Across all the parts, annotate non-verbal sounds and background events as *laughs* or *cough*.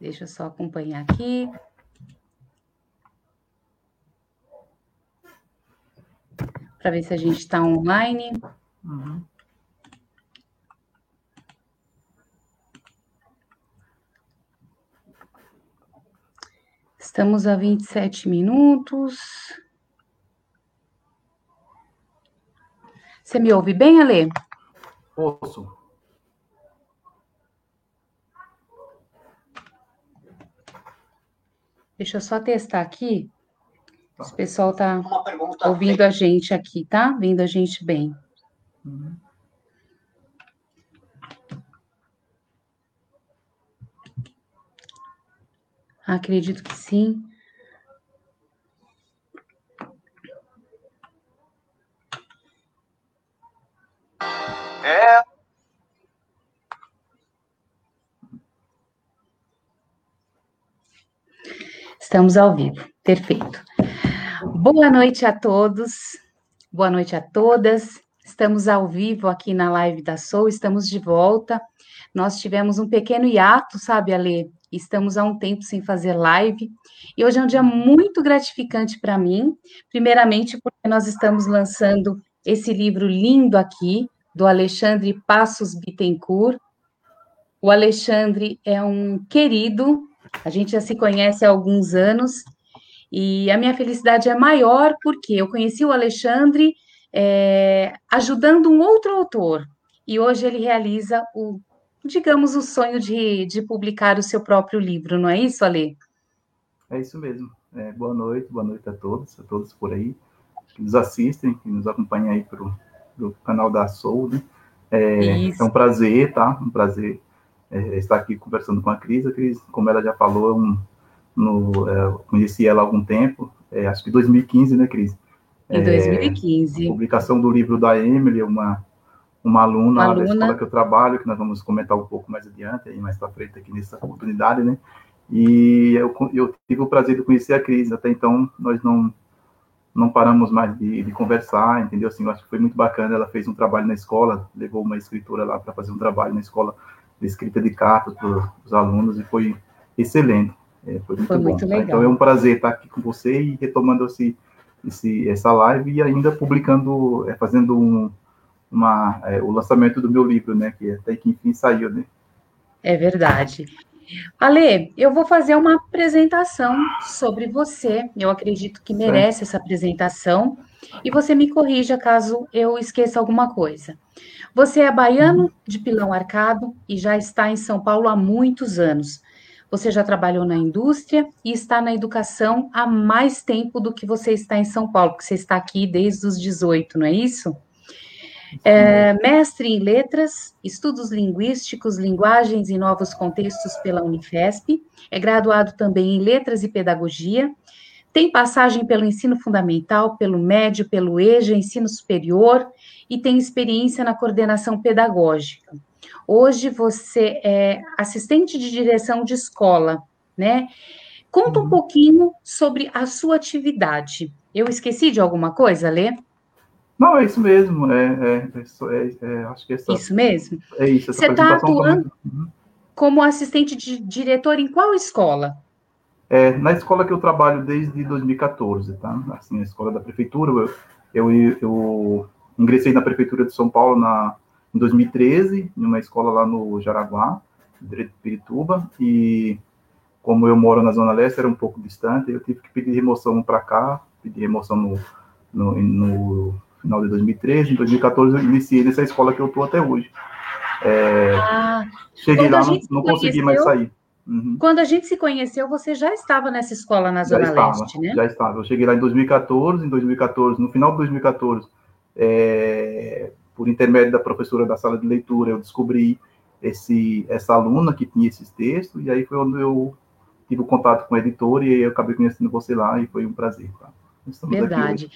Deixa eu só acompanhar aqui. Para ver se a gente está online. Uhum. Estamos a 27 minutos. Você me ouve bem, Ale? Ouço. Deixa eu só testar aqui. Tá. O pessoal está ouvindo a gente aqui, tá? Vendo a gente bem. Uhum. Acredito que sim. É. Estamos ao vivo. Perfeito. Boa noite a todos. Boa noite a todas. Estamos ao vivo aqui na live da Soul, estamos de volta. Nós tivemos um pequeno hiato, sabe, Ale? Estamos há um tempo sem fazer live e hoje é um dia muito gratificante para mim, primeiramente porque nós estamos lançando esse livro lindo aqui, do Alexandre Passos Bittencourt. O Alexandre é um querido, a gente já se conhece há alguns anos e a minha felicidade é maior porque eu conheci o Alexandre é, ajudando um outro autor e hoje ele realiza o digamos, o sonho de, de publicar o seu próprio livro, não é isso, Ale? É isso mesmo. É, boa noite, boa noite a todos, a todos por aí que nos assistem, que nos acompanham aí pelo, pelo canal da Soul, né? É, é, um prazer, tá? Um prazer é, estar aqui conversando com a Cris. A Cris, como ela já falou, é um, no, é, conheci ela há algum tempo, é, acho que 2015, né, Cris? Em 2015. publicação do livro da Emily, uma uma aluna, uma aluna da escola que eu trabalho, que nós vamos comentar um pouco mais adiante, aí mais para frente aqui nessa oportunidade, né? E eu, eu tive o prazer de conhecer a Cris, até então nós não não paramos mais de, de conversar, entendeu? Assim, eu acho que foi muito bacana, ela fez um trabalho na escola, levou uma escritora lá para fazer um trabalho na escola de escrita de cartas para os alunos e foi excelente, é, foi muito foi bom. Muito tá? Então é um prazer estar aqui com você e retomando esse, esse, essa live e ainda publicando, é, fazendo um, uma, é, o lançamento do meu livro, né? Que até que enfim saiu, né? É verdade. Ale, eu vou fazer uma apresentação sobre você. Eu acredito que merece essa apresentação. E você me corrija caso eu esqueça alguma coisa. Você é baiano de Pilão Arcado e já está em São Paulo há muitos anos. Você já trabalhou na indústria e está na educação há mais tempo do que você está em São Paulo, porque você está aqui desde os 18, não é isso? É, mestre em Letras, Estudos Linguísticos, Linguagens e Novos Contextos pela Unifesp, é graduado também em Letras e Pedagogia, tem passagem pelo ensino fundamental, pelo médio, pelo EJA, ensino superior, e tem experiência na coordenação pedagógica. Hoje você é assistente de direção de escola, né? Conta um uhum. pouquinho sobre a sua atividade. Eu esqueci de alguma coisa, Lê? Não, é isso mesmo. É, é, é, é acho que essa, isso mesmo. É isso. Você está atuando uhum. como assistente de diretor em qual escola? É, na escola que eu trabalho desde 2014, tá? Assim, a escola da prefeitura. Eu, eu, eu ingressei na prefeitura de São Paulo na, em 2013, em uma escola lá no Jaraguá, direito de Pirituba, e como eu moro na Zona Leste, era um pouco distante, eu tive que pedir remoção para cá, pedir remoção no, no, no final de 2013, em 2014 eu iniciei nessa escola que eu estou até hoje. É, ah, cheguei lá, não, não consegui mais sair. Uhum. Quando a gente se conheceu, você já estava nessa escola na Zona estava, Leste, né? Já estava. Eu cheguei lá em 2014, em 2014, no final de 2014, é, por intermédio da professora da sala de leitura, eu descobri esse, essa aluna que tinha esses textos, e aí foi onde eu tive o contato com o editor, e eu acabei conhecendo você lá, e foi um prazer. Tá? Verdade.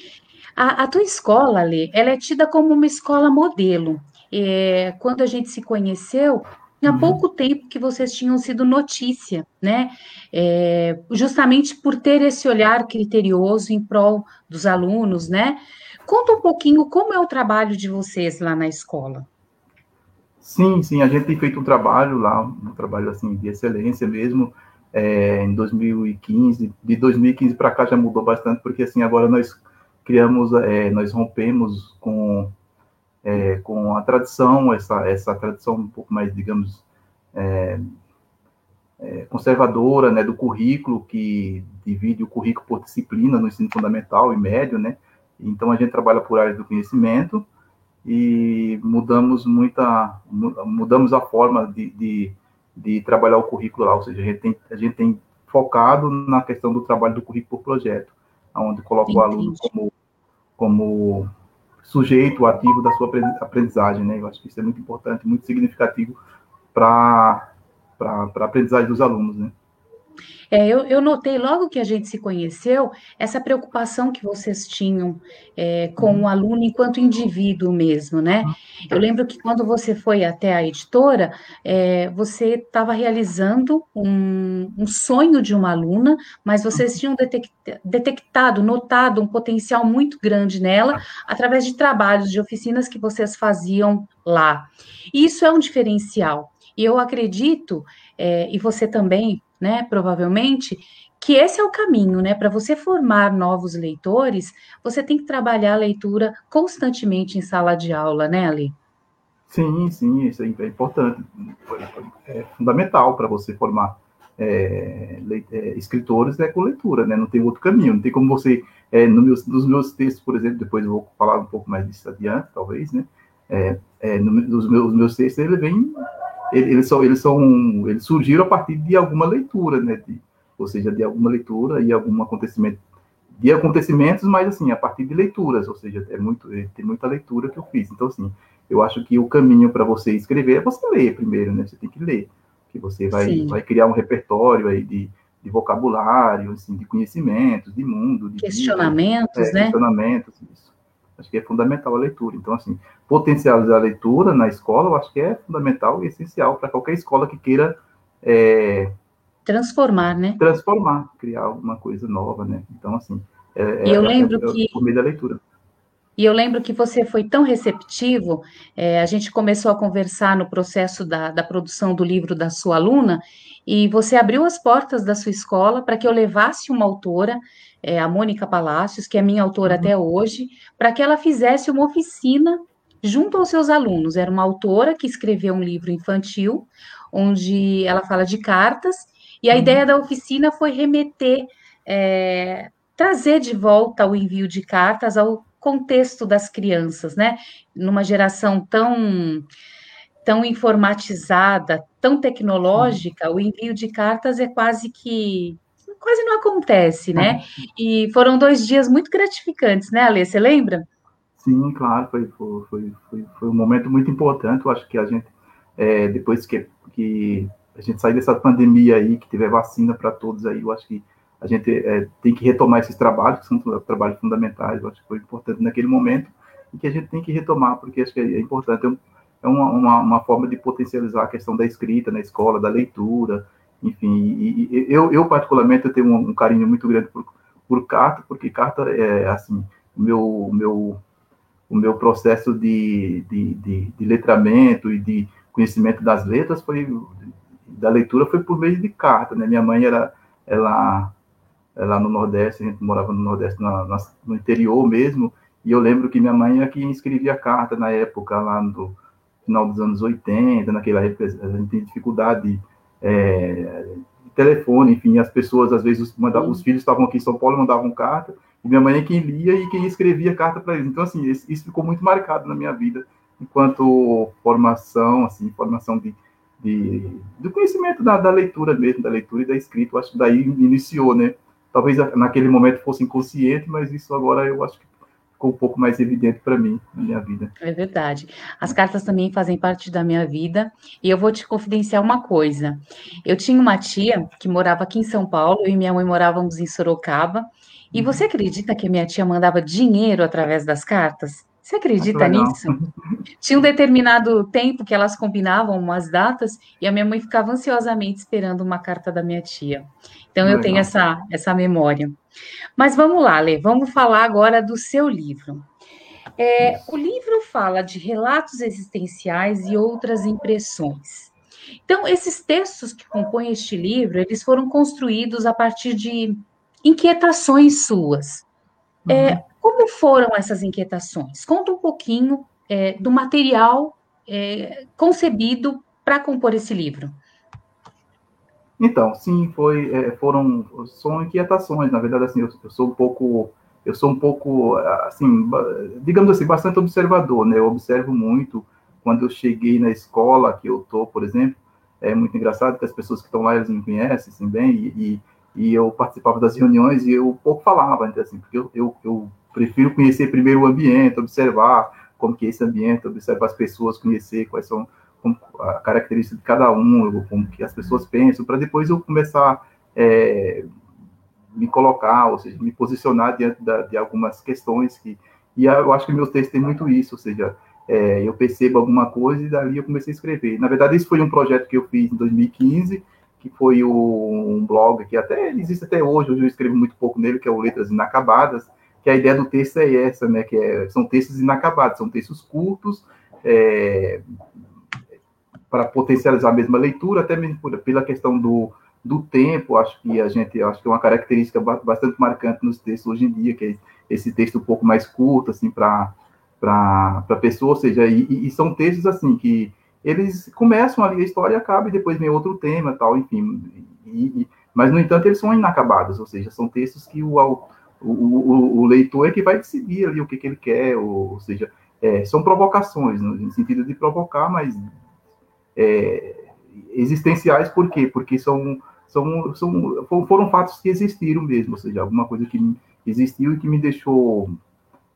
A, a tua escola, Lê, ela é tida como uma escola modelo. É, quando a gente se conheceu, há uhum. pouco tempo que vocês tinham sido notícia, né? É, justamente por ter esse olhar criterioso em prol dos alunos, né? Conta um pouquinho como é o trabalho de vocês lá na escola. Sim, sim, a gente tem feito um trabalho lá, um trabalho assim de excelência mesmo. é, em 2015. De 2015 para cá já mudou bastante, porque assim agora nós criamos, é, nós rompemos com é, com a tradição, essa essa tradição um pouco mais, digamos, é, é, conservadora, né, do currículo que divide o currículo por disciplina no ensino fundamental e médio, né. Então a gente trabalha por áreas do conhecimento e mudamos muita, mudamos a forma de, de de trabalhar o currículo lá, ou seja, a gente tem, a gente tem focado na questão do trabalho do currículo por projeto, onde coloca Entendi. o aluno como, como sujeito ativo da sua aprendizagem, né? Eu acho que isso é muito importante, muito significativo para a aprendizagem dos alunos, né? É, eu, eu, notei logo que a gente se conheceu essa preocupação que vocês tinham é, com o aluno enquanto indivíduo mesmo, né? Eu lembro que quando você foi até a editora, é, você estava realizando um, um, sonho de uma aluna, mas vocês tinham detectado, notado um potencial muito grande nela através de trabalhos, de oficinas que vocês faziam lá. E isso é um diferencial. E eu acredito, é, e você também né, provavelmente, que esse é o caminho, né? Para você formar novos leitores, você tem que trabalhar a leitura constantemente em sala de aula, né, Ali? Sim, sim, isso é importante, é fundamental para você formar é, é, escritores é com leitura, né? Não tem outro caminho, não tem como você, é, no meus, nos meus textos, por exemplo, depois eu vou falar um pouco mais disso adiante, talvez, né? É, é, no, nos meus, meus textos ele vem eles são, eles são, eles surgiram a partir de alguma leitura, né? De, ou seja, de alguma leitura e algum acontecimento, de acontecimentos, mas assim, a partir de leituras, ou seja, é muito, é, tem muita leitura que eu fiz. Então, assim, eu acho que o caminho para você escrever é você ler primeiro, né? Você tem que ler, que você vai, vai criar um repertório aí de, de vocabulário, assim, de conhecimentos, de mundo, de questionamentos, vida, é, né? Questionamentos, isso. Acho que é fundamental a leitura. Então, assim, potencializar a leitura na escola, eu acho que é fundamental e essencial para qualquer escola que queira é, transformar, né? Transformar, criar alguma coisa nova, né? Então, assim, é, eu é, lembro é, que por meio da leitura. E eu lembro que você foi tão receptivo, é, a gente começou a conversar no processo da, da produção do livro da sua aluna, e você abriu as portas da sua escola para que eu levasse uma autora, é, a Mônica Palácios, que é minha autora uhum. até hoje, para que ela fizesse uma oficina junto aos seus alunos. Era uma autora que escreveu um livro infantil, onde ela fala de cartas, e a uhum. ideia da oficina foi remeter, é, trazer de volta o envio de cartas ao contexto das crianças, né? Numa geração tão tão informatizada, tão tecnológica, o envio de cartas é quase que quase não acontece, né? *laughs* E foram dois dias muito gratificantes, né, Alê? Você lembra? Sim, claro, foi, foi, foi, foi, um momento muito importante. Eu acho que a gente, é, depois que, que a gente sair dessa pandemia aí, que tiver vacina para todos aí, eu acho que a gente é, tem que retomar esses trabalhos, que são trabalhos fundamentais. Eu acho que foi importante naquele momento e que a gente tem que retomar, porque acho que é importante. É uma, uma, uma forma de potencializar a questão da escrita na escola, da leitura, enfim. E, e eu, eu, particularmente, eu tenho um, um carinho muito grande por, por carta, porque carta é, assim, o meu, meu o meu processo de, de, de, de, letramento e de conhecimento das letras foi da leitura foi por meio de carta, né? Minha mãe era ela ela no Nordeste, a gente morava no Nordeste, na, na, no interior mesmo, e eu lembro que minha mãe é que escrevia carta na época, lá no final dos anos 80, naquela época a gente tem dificuldade é, de telefone, enfim, as pessoas às vezes mandavam, os filhos estavam aqui em São Paulo, mandavam carta, e minha mãe é quem lia e quem escrevia carta para eles. Então, assim, isso ficou muito marcado na minha vida, enquanto formação, assim, formação de, de do conhecimento da, da, leitura mesmo, da leitura e da escrita. Eu acho que daí iniciou, né? Talvez naquele momento fosse inconsciente, mas isso agora eu acho que ficou um pouco mais evidente para mim na minha vida. É verdade. As cartas também fazem parte da minha vida e eu vou te confidenciar uma coisa. Eu tinha uma tia que morava aqui em São Paulo, eu e minha mãe morávamos em Sorocaba e você acredita que minha tia mandava dinheiro através das cartas? Você acredita nisso? Tinha um determinado tempo que elas combinavam umas datas e a minha mãe ficava ansiosamente esperando uma carta da minha tia. Então eu tenho essa, essa memória. Mas vamos lá, Lê, vamos falar agora do seu livro. É, o livro fala de relatos existenciais e outras impressões. Então, esses textos que compõem este livro, eles foram construídos a partir de inquietações suas. É, uhum. É, como foram essas inquietações? Conta um pouquinho é, do material é, concebido para compor esse livro. Então, sim, foi, é, foram, são inquietações. Na verdade, assim, eu, eu, sou um pouco, eu sou um pouco, assim, digamos assim, bastante observador, né? Eu observo muito. Quando eu cheguei na escola que eu tô, por exemplo, é muito engraçado que as pessoas que estão lá me conhecem assim, bem e, e, eu participava das reuniões e eu pouco falava, assim, porque eu, eu, eu prefiro conhecer primeiro o ambiente, observar como que é esse ambiente, observar as pessoas, conhecer quais são a característica de cada um, como que as pessoas pensam, para depois eu começar é, me colocar, ou seja, me posicionar diante da, de algumas questões que e eu acho que meus textos têm muito isso, ou seja, é, eu percebo alguma coisa e dali eu comecei a escrever. Na verdade, esse foi um projeto que eu fiz em 2015, que foi o, um blog que até existe até hoje, hoje eu escrevo muito pouco nele, que é o Letras Inacabadas, que a ideia do texto é essa, né, que é, são textos inacabados, são textos curtos, é, para potencializar a mesma leitura, até mesmo por, pela questão do, do tempo, acho que a gente, acho que é uma característica bastante marcante nos textos hoje em dia, que é esse texto um pouco mais curto, assim, para para a pessoa, ou seja, e, e, são textos, assim, que eles começam ali a história e acaba, e depois vem outro tema, tal, enfim, e, mas, no entanto, eles são inacabados, ou seja, são textos que o, o, o, o leitor é que vai decidir ali o que, que ele quer, ou, ou seja, é, são provocações, no sentido de provocar, mas é, existenciais, por quê? Porque são, são, são, foram fatos que existiram mesmo, ou seja, alguma coisa que existiu e que me deixou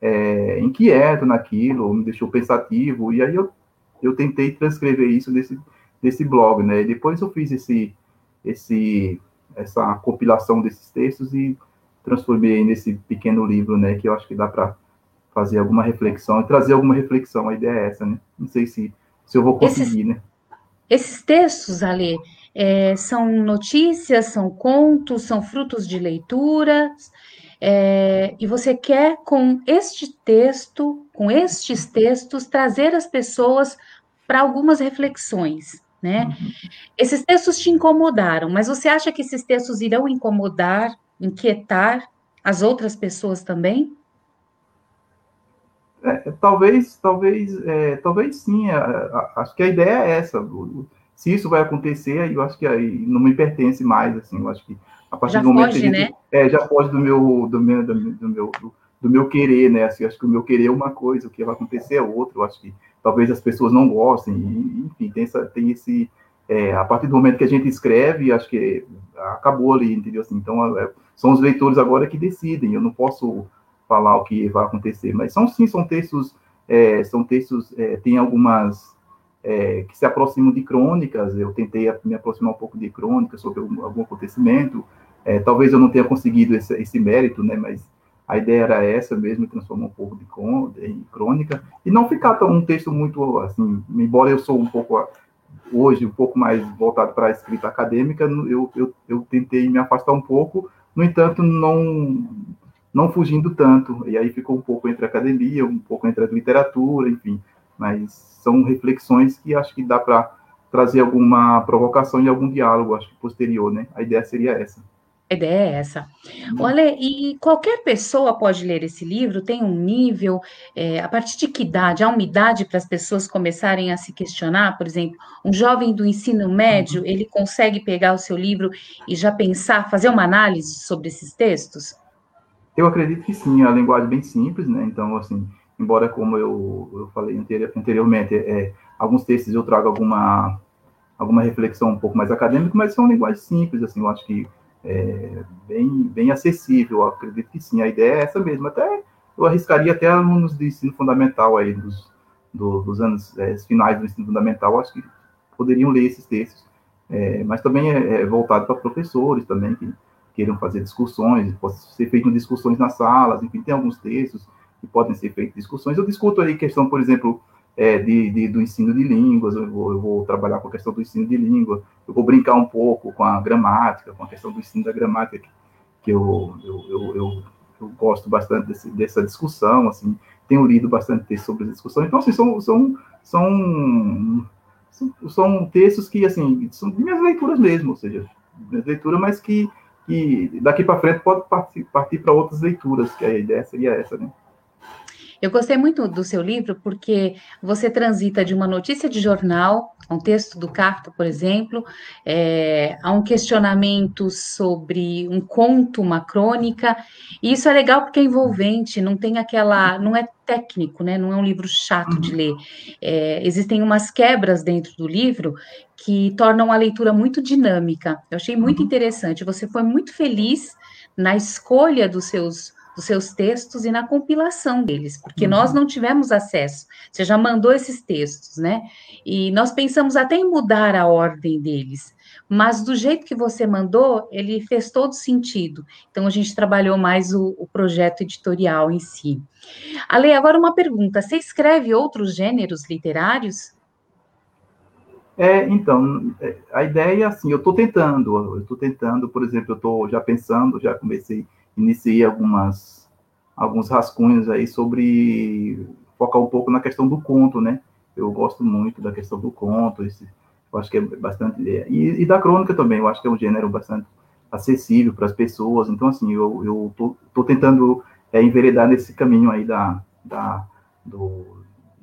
é, inquieto naquilo, me deixou pensativo, e aí eu, eu tentei transcrever isso nesse, nesse blog, né? E depois eu fiz esse, esse, essa compilação desses textos e transformei nesse pequeno livro, né? Que eu acho que dá para fazer alguma reflexão e trazer alguma reflexão. A ideia é essa, né? Não sei se, se eu vou conseguir, né? Esses textos, Ali, é, são notícias, são contos, são frutos de leituras, é, e você quer, com este texto, com estes textos, trazer as pessoas para algumas reflexões, né? Uhum. Esses textos te incomodaram, mas você acha que esses textos irão incomodar, inquietar as outras pessoas também? É, talvez, talvez, é, talvez sim. acho que a ideia é essa. Se isso vai acontecer, eu acho que aí não me pertence mais, assim. Eu acho que a partir já do momento foge, né? é, já pode do meu, do meu, do meu, do, do meu querer, né? Assim, acho que o meu querer é uma coisa, o que vai acontecer é outra. Eu acho que talvez as pessoas não gostem. E, enfim, tem, essa, tem esse é, a partir do momento que a gente escreve, acho que acabou ali, entendeu? Assim, então, é, são os leitores agora que decidem. Eu não posso falar o que vai acontecer, mas são sim, são textos, é, são textos, é, tem algumas é, que se aproximam de crônicas. Eu tentei me aproximar um pouco de crônicas sobre algum, algum acontecimento. É, talvez eu não tenha conseguido esse, esse, mérito, né? Mas a ideia era essa mesmo, transformar um pouco de em crônica e não ficar tão um texto muito assim. Embora eu sou um pouco hoje um pouco mais voltado para a escrita acadêmica, eu, eu, eu tentei me afastar um pouco. No entanto, não não fugindo tanto, e aí ficou um pouco entre a academia, um pouco entre a literatura, enfim, mas são reflexões que acho que dá para trazer alguma provocação e algum diálogo, acho que posterior, né? A ideia seria essa. A ideia é essa. Olha, e qualquer pessoa pode ler esse livro, tem um nível, é, a partir de que idade? Há uma idade para as pessoas começarem a se questionar? Por exemplo, um jovem do ensino médio, uhum. ele consegue pegar o seu livro e já pensar, fazer uma análise sobre esses textos? Eu acredito que sim, a linguagem é bem simples, né? Então, assim, embora como eu, eu falei anteriormente, é, alguns textos eu trago alguma alguma reflexão um pouco mais acadêmica, mas são linguagem simples, assim, eu acho que é bem, bem acessível, eu acredito que sim, a ideia é essa mesmo, até eu arriscaria até alunos de ensino fundamental aí, dos, do, dos anos é, finais do ensino fundamental, acho que poderiam ler esses textos, é, mas também é, é voltado para professores também, que queiram fazer discussões, pode ser feito discussões nas salas, enfim, tem alguns textos que podem ser feitas discussões. Eu discuto aí questão, por exemplo, é, de, de, do ensino de línguas, eu vou, eu vou, trabalhar com a questão do ensino de língua, eu vou brincar um pouco com a gramática, com a questão do ensino da gramática, que, que eu, eu, eu, eu, gosto bastante desse, dessa discussão, assim, tenho lido bastante texto sobre essa discussão. Então, assim, são, são, são são, são textos que, assim, são minhas leituras mesmo, ou seja, minhas leituras, mas que, que daqui para frente pode partir para outras leituras, que a ideia seria essa, né? Eu gostei muito do seu livro porque você transita de uma notícia de jornal, um texto do Carto, por exemplo, é, a um questionamento sobre um conto, uma crônica. E isso é legal porque é envolvente, não tem aquela, não é técnico, né? Não é um livro chato de ler. É, existem umas quebras dentro do livro que tornam a leitura muito dinâmica. Eu achei muito uhum. interessante. Você foi muito feliz na escolha dos seus dos seus textos e na compilação deles, porque uhum. nós não tivemos acesso. Você já mandou esses textos, né? E nós pensamos até em mudar a ordem deles, mas do jeito que você mandou, ele fez todo sentido. Então a gente trabalhou mais o, o projeto editorial em si. Ale, agora uma pergunta: você escreve outros gêneros literários? É, então, é, a ideia é assim, eu estou tentando, eu estou tentando, por exemplo, eu estou já pensando, já comecei iniciei algumas alguns rascunhos aí sobre focar um pouco na questão do conto, né? Eu gosto muito da questão do conto, esse, eu acho que é bastante e, e da crônica também, eu acho que é um gênero bastante acessível para as pessoas. Então assim, eu eu tô, tô tentando é, enveredar nesse caminho aí da, da do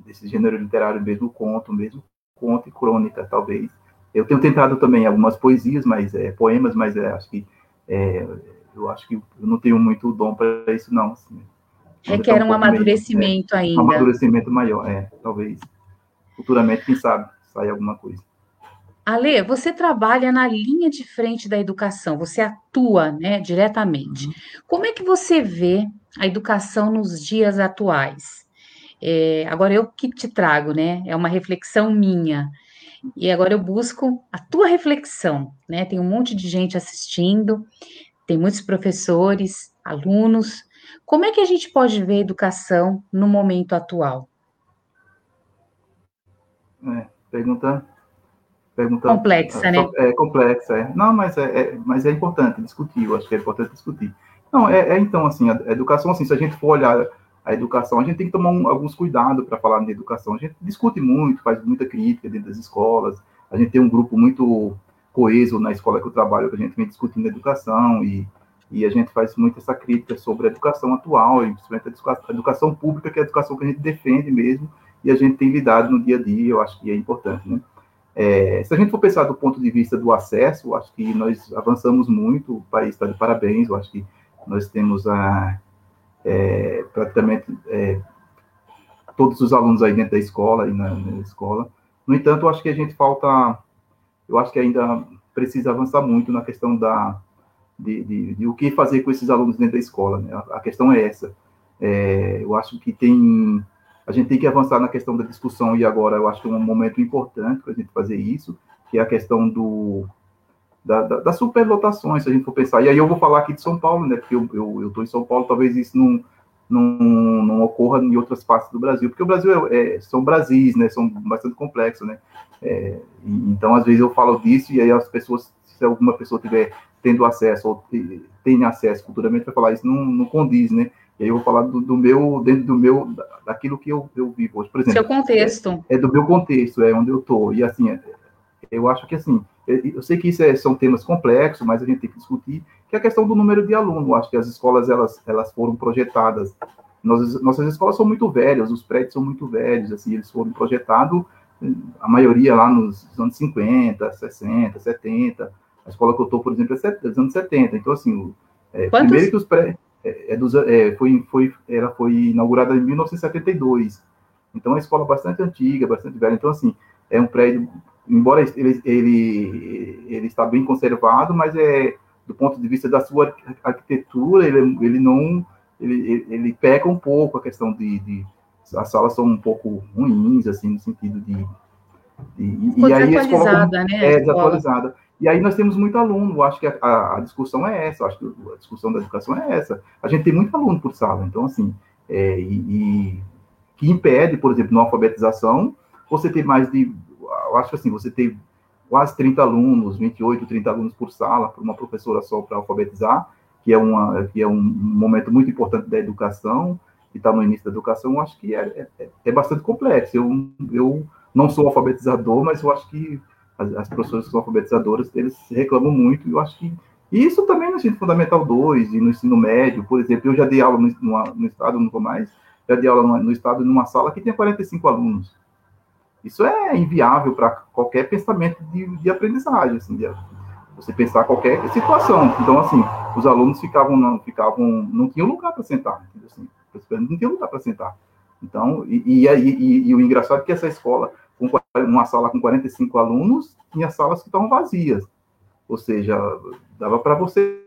desse gênero literário mesmo conto, mesmo conto e crônica talvez. Eu tenho tentado também algumas poesias, mas é, poemas, mas é, acho que é, eu acho que eu não tenho muito dom para isso, não. Assim. Requer um, um amadurecimento meio, é, ainda. Um amadurecimento maior, é, talvez. Futuramente, quem sabe, sair alguma coisa. Ale, você trabalha na linha de frente da educação, você atua né, diretamente. Uhum. Como é que você vê a educação nos dias atuais? É, agora eu que te trago, né? É uma reflexão minha. E agora eu busco a tua reflexão, né? Tem um monte de gente assistindo, tem muitos professores, alunos. Como é que a gente pode ver a educação no momento atual? É, pergunta, pergunta complexa, é, né? É complexa, é. Não, mas é, é, mas é importante discutir. Eu acho que é importante discutir. Não, é, é então assim, a educação assim, se a gente for olhar a educação, a gente tem que tomar um, alguns cuidados para falar de educação. A gente discute muito, faz muita crítica dentro das escolas. A gente tem um grupo muito coeso na escola que eu trabalho, que a gente vem discutindo educação e, e a gente faz muito essa crítica sobre a educação atual, e principalmente a educação, pública, que é a educação que a gente defende mesmo, e a gente tem lidado no dia a dia, eu acho que é importante, né? É, se a gente for pensar do ponto de vista do acesso, acho que nós avançamos muito, o país está de parabéns, eu acho que nós temos a, é, praticamente é, todos os alunos aí dentro da escola e na, na, escola. No entanto, eu acho que a gente falta eu acho que ainda precisa avançar muito na questão da, de, de, de o que fazer com esses alunos dentro da escola. Né? A, questão é essa. É, eu acho que tem a gente tem que avançar na questão da discussão e agora eu acho que é um momento importante para a gente fazer isso, que é a questão do da, da, das superlotações, se a gente for pensar. E aí eu vou falar aqui de São Paulo, né? Porque eu estou em São Paulo, talvez isso não, não, não ocorra em outras partes do Brasil, porque o Brasil é, é, são Brasis, né? São bastante complexos, né? É, então, às vezes eu falo disso e aí as pessoas, se alguma pessoa tiver tendo acesso ou tem acesso futuramente, vai falar isso não, não condiz, né? E aí eu vou falar do, do, meu, dentro do meu, daquilo que eu, eu vivo hoje, por exemplo. Seu contexto. É, é do meu contexto, é onde eu estou. E assim, é, eu acho que assim, eu sei que isso é, são temas complexos, mas a gente tem que discutir que é a questão do número de alunos. Acho que as escolas elas, elas foram projetadas. Nossas, nossas escolas são muito velhas, os prédios são muito velhos, assim, eles foram projetados, a maioria lá nos anos 50, 60, 70. A escola que eu estou, por exemplo, é dos anos 70. Então, assim, é, primeiro que os prédios. É, é dos, é, foi, foi, ela foi inaugurada em 1972. Então, é uma escola bastante antiga, bastante velha. Então, assim, é um prédio, embora ele, ele, ele está bem conservado, mas é do ponto de vista da sua arquitetura, ele, ele não, ele, ele peca um pouco a questão de, de as salas são um pouco ruins, assim, no sentido de, de e, aí a escola né, é desatualizada. E aí nós temos muito aluno, acho que a, a, a, discussão é essa, acho que a discussão da educação é essa. A gente tem muito aluno por sala, então assim, é, e, e, que impede, por exemplo, na alfabetização, você ter mais de, eu acho assim, você ter quase 30 alunos, 28, 30 alunos por sala, para uma professora só para alfabetizar, que é, uma, que é um momento muito importante da educação, que está no início da educação, eu acho que é, é, é, bastante complexo. Eu, eu não sou alfabetizador, mas eu acho que as, as professoras que são alfabetizadoras, eles reclamam muito, e eu acho que isso também no ensino fundamental 2 e no ensino médio, por exemplo, eu já dei aula no, no, no estado, vou mais, já dei aula no, no estado numa sala que tem 45 alunos. Isso é inviável para qualquer pensamento de, de aprendizagem, assim, de, você pensar qualquer situação. Então, assim, os alunos ficavam, não, ficavam, não tinham lugar para sentar, assim, não tinham lugar para sentar. Então, e, e, e, e, o engraçado é que essa escola, com uma sala com 45 alunos, tinha salas que estavam vazias. Ou seja, dava para você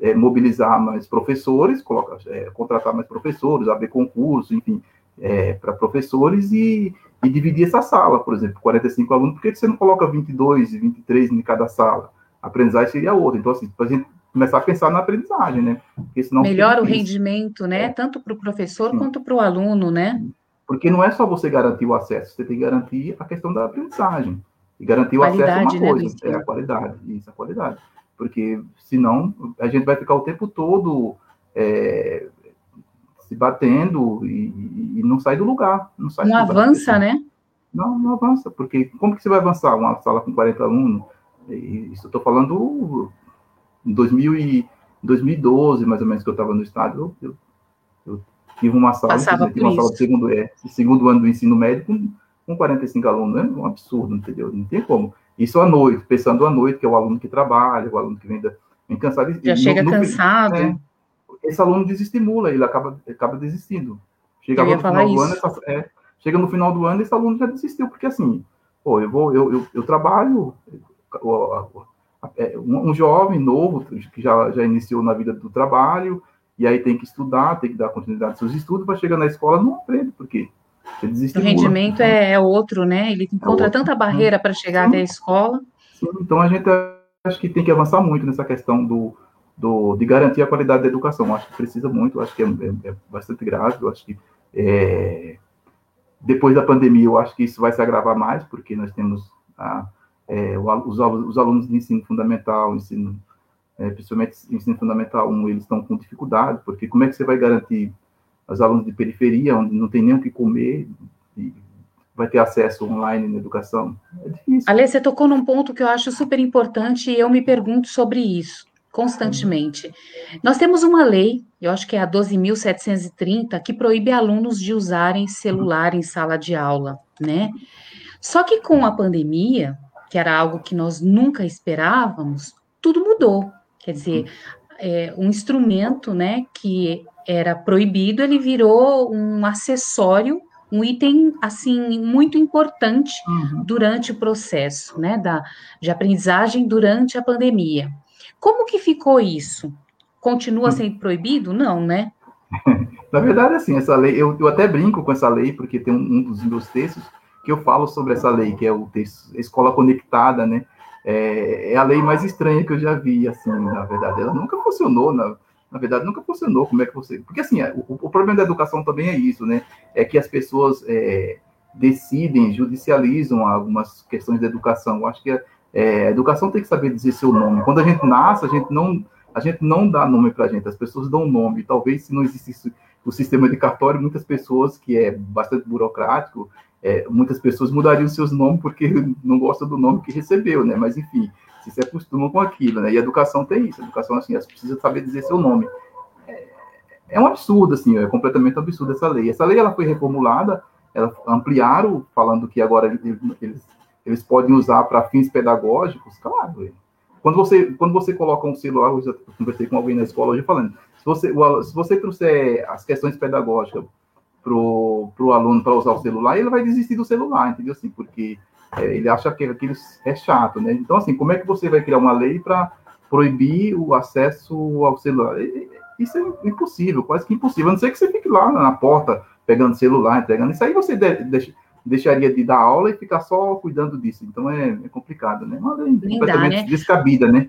é, mobilizar mais professores, colocar, é, contratar mais professores, abrir concurso, enfim, é, para professores e, e, dividir essa sala, por exemplo, 45 alunos, por que você não coloca 22 e 23 em cada sala? A aprendizagem seria outra. Então, assim, para a gente começar a pensar na aprendizagem, né? Porque senão Melhora o rendimento, né? É. Tanto para o professor Sim. quanto para o aluno, né? Porque não é só você garantir o acesso, você tem que garantir a questão da aprendizagem. E garantir o acesso é uma né, coisa, é a qualidade, isso, a qualidade. Porque senão a gente vai ficar o tempo todo é, se batendo e, e, não sai do lugar. Não, sai não lugar, avança, porque, né? Não, não avança, porque como que você vai avançar uma sala com 40 alunos? Isso eu estou falando em 2000 e 2012, mais ou menos, que eu estava no estado, eu, eu, tive uma sala, Passava tive uma sala de segundo, é, segundo ano do ensino médio com, com 45 alunos, é um absurdo, entendeu? Não tem como. Isso à noite, pensando à noite, que é o aluno que trabalha, o aluno que vem, da, vem cansado. Já no, chega no, cansado. É, esse aluno desestimula, ele acaba, acaba desistindo. Chega no final isso. do ano, essa, é, chega no final do ano, esse aluno já desistiu, porque assim, pô, eu vou, eu, eu, eu trabalho, é, um, um jovem novo que já, já iniciou na vida do trabalho, e aí tem que estudar, tem que dar continuidade aos seus estudos, para chegar na escola não aprende, por quê? O rendimento é, é, outro, né? Ele encontra é tanta barreira para chegar Sim. até a escola. Sim, então a gente acho que tem que avançar muito nessa questão do, do, de garantir a qualidade da educação. Acho que precisa muito, acho que é, é, é bastante grave, eu acho que é, depois da pandemia, eu acho que isso vai se agravar mais, porque nós temos a, é, os, os, alunos de ensino fundamental, ensino, é, principalmente ensino fundamental 1, eles estão com dificuldade, porque como é que você vai garantir os alunos de periferia, onde não tem nem o que comer, vai ter acesso online na educação? É difícil. Alê, você tocou num ponto que eu acho super importante e eu me pergunto sobre isso constantemente. Nós temos uma lei, eu acho que é a 12.730, que proíbe alunos de usarem celular em sala de aula, né? Só que com a pandemia, que era algo que nós nunca esperávamos, tudo mudou. Quer dizer, é, um instrumento, né, que era proibido, ele virou um acessório, um item assim muito importante uhum. durante o processo, né, da, de aprendizagem durante a pandemia. Como que ficou isso? Continua uhum. sendo proibido? Não, né? *laughs* Na verdade, assim, essa lei, eu, eu até brinco com essa lei, porque tem um, um, dos meus textos que eu falo sobre essa lei, que é o texto Escola Conectada, né? É, é a lei mais estranha que eu já vi, assim, na verdade. Ela nunca funcionou, na, na verdade, nunca funcionou. Como é que você. Porque, assim, é, o, o problema da educação também é isso, né? É que as pessoas é, decidem, judicializam algumas questões da educação. Eu acho que a, é, a educação tem que saber dizer seu nome. Quando a gente nasce, a gente não, a gente não dá nome para a gente, as pessoas dão nome. Talvez, se não existisse o sistema de cartório, muitas pessoas, que é bastante burocrático, é, muitas pessoas mudariam seus nomes porque *laughs* não gostam do nome que recebeu, né? Mas, enfim, se acostumam com aquilo, né? E a educação tem isso. A educação, assim, você precisa saber dizer seu nome. É, é um absurdo, assim, é completamente absurdo essa lei. Essa lei, ela foi reformulada, ela ampliaram, falando que agora eles, eles podem usar para fins pedagógicos, claro. Quando você, quando você coloca um celular, eu já conversei com alguém na escola hoje falando, se você, se você trouxer as questões pedagógicas para o aluno para usar o celular, ele vai desistir do celular, entendeu? Assim, porque é, ele acha que aquilo é chato, né? Então, assim, como é que você vai criar uma lei para proibir o acesso ao celular? Isso é impossível, quase que impossível. A não ser que você fique lá na porta pegando celular, entregando. Isso aí você de, deixaria de dar aula e ficar só cuidando disso. Então é, é complicado, né? Uma lei completamente né? descabida, né?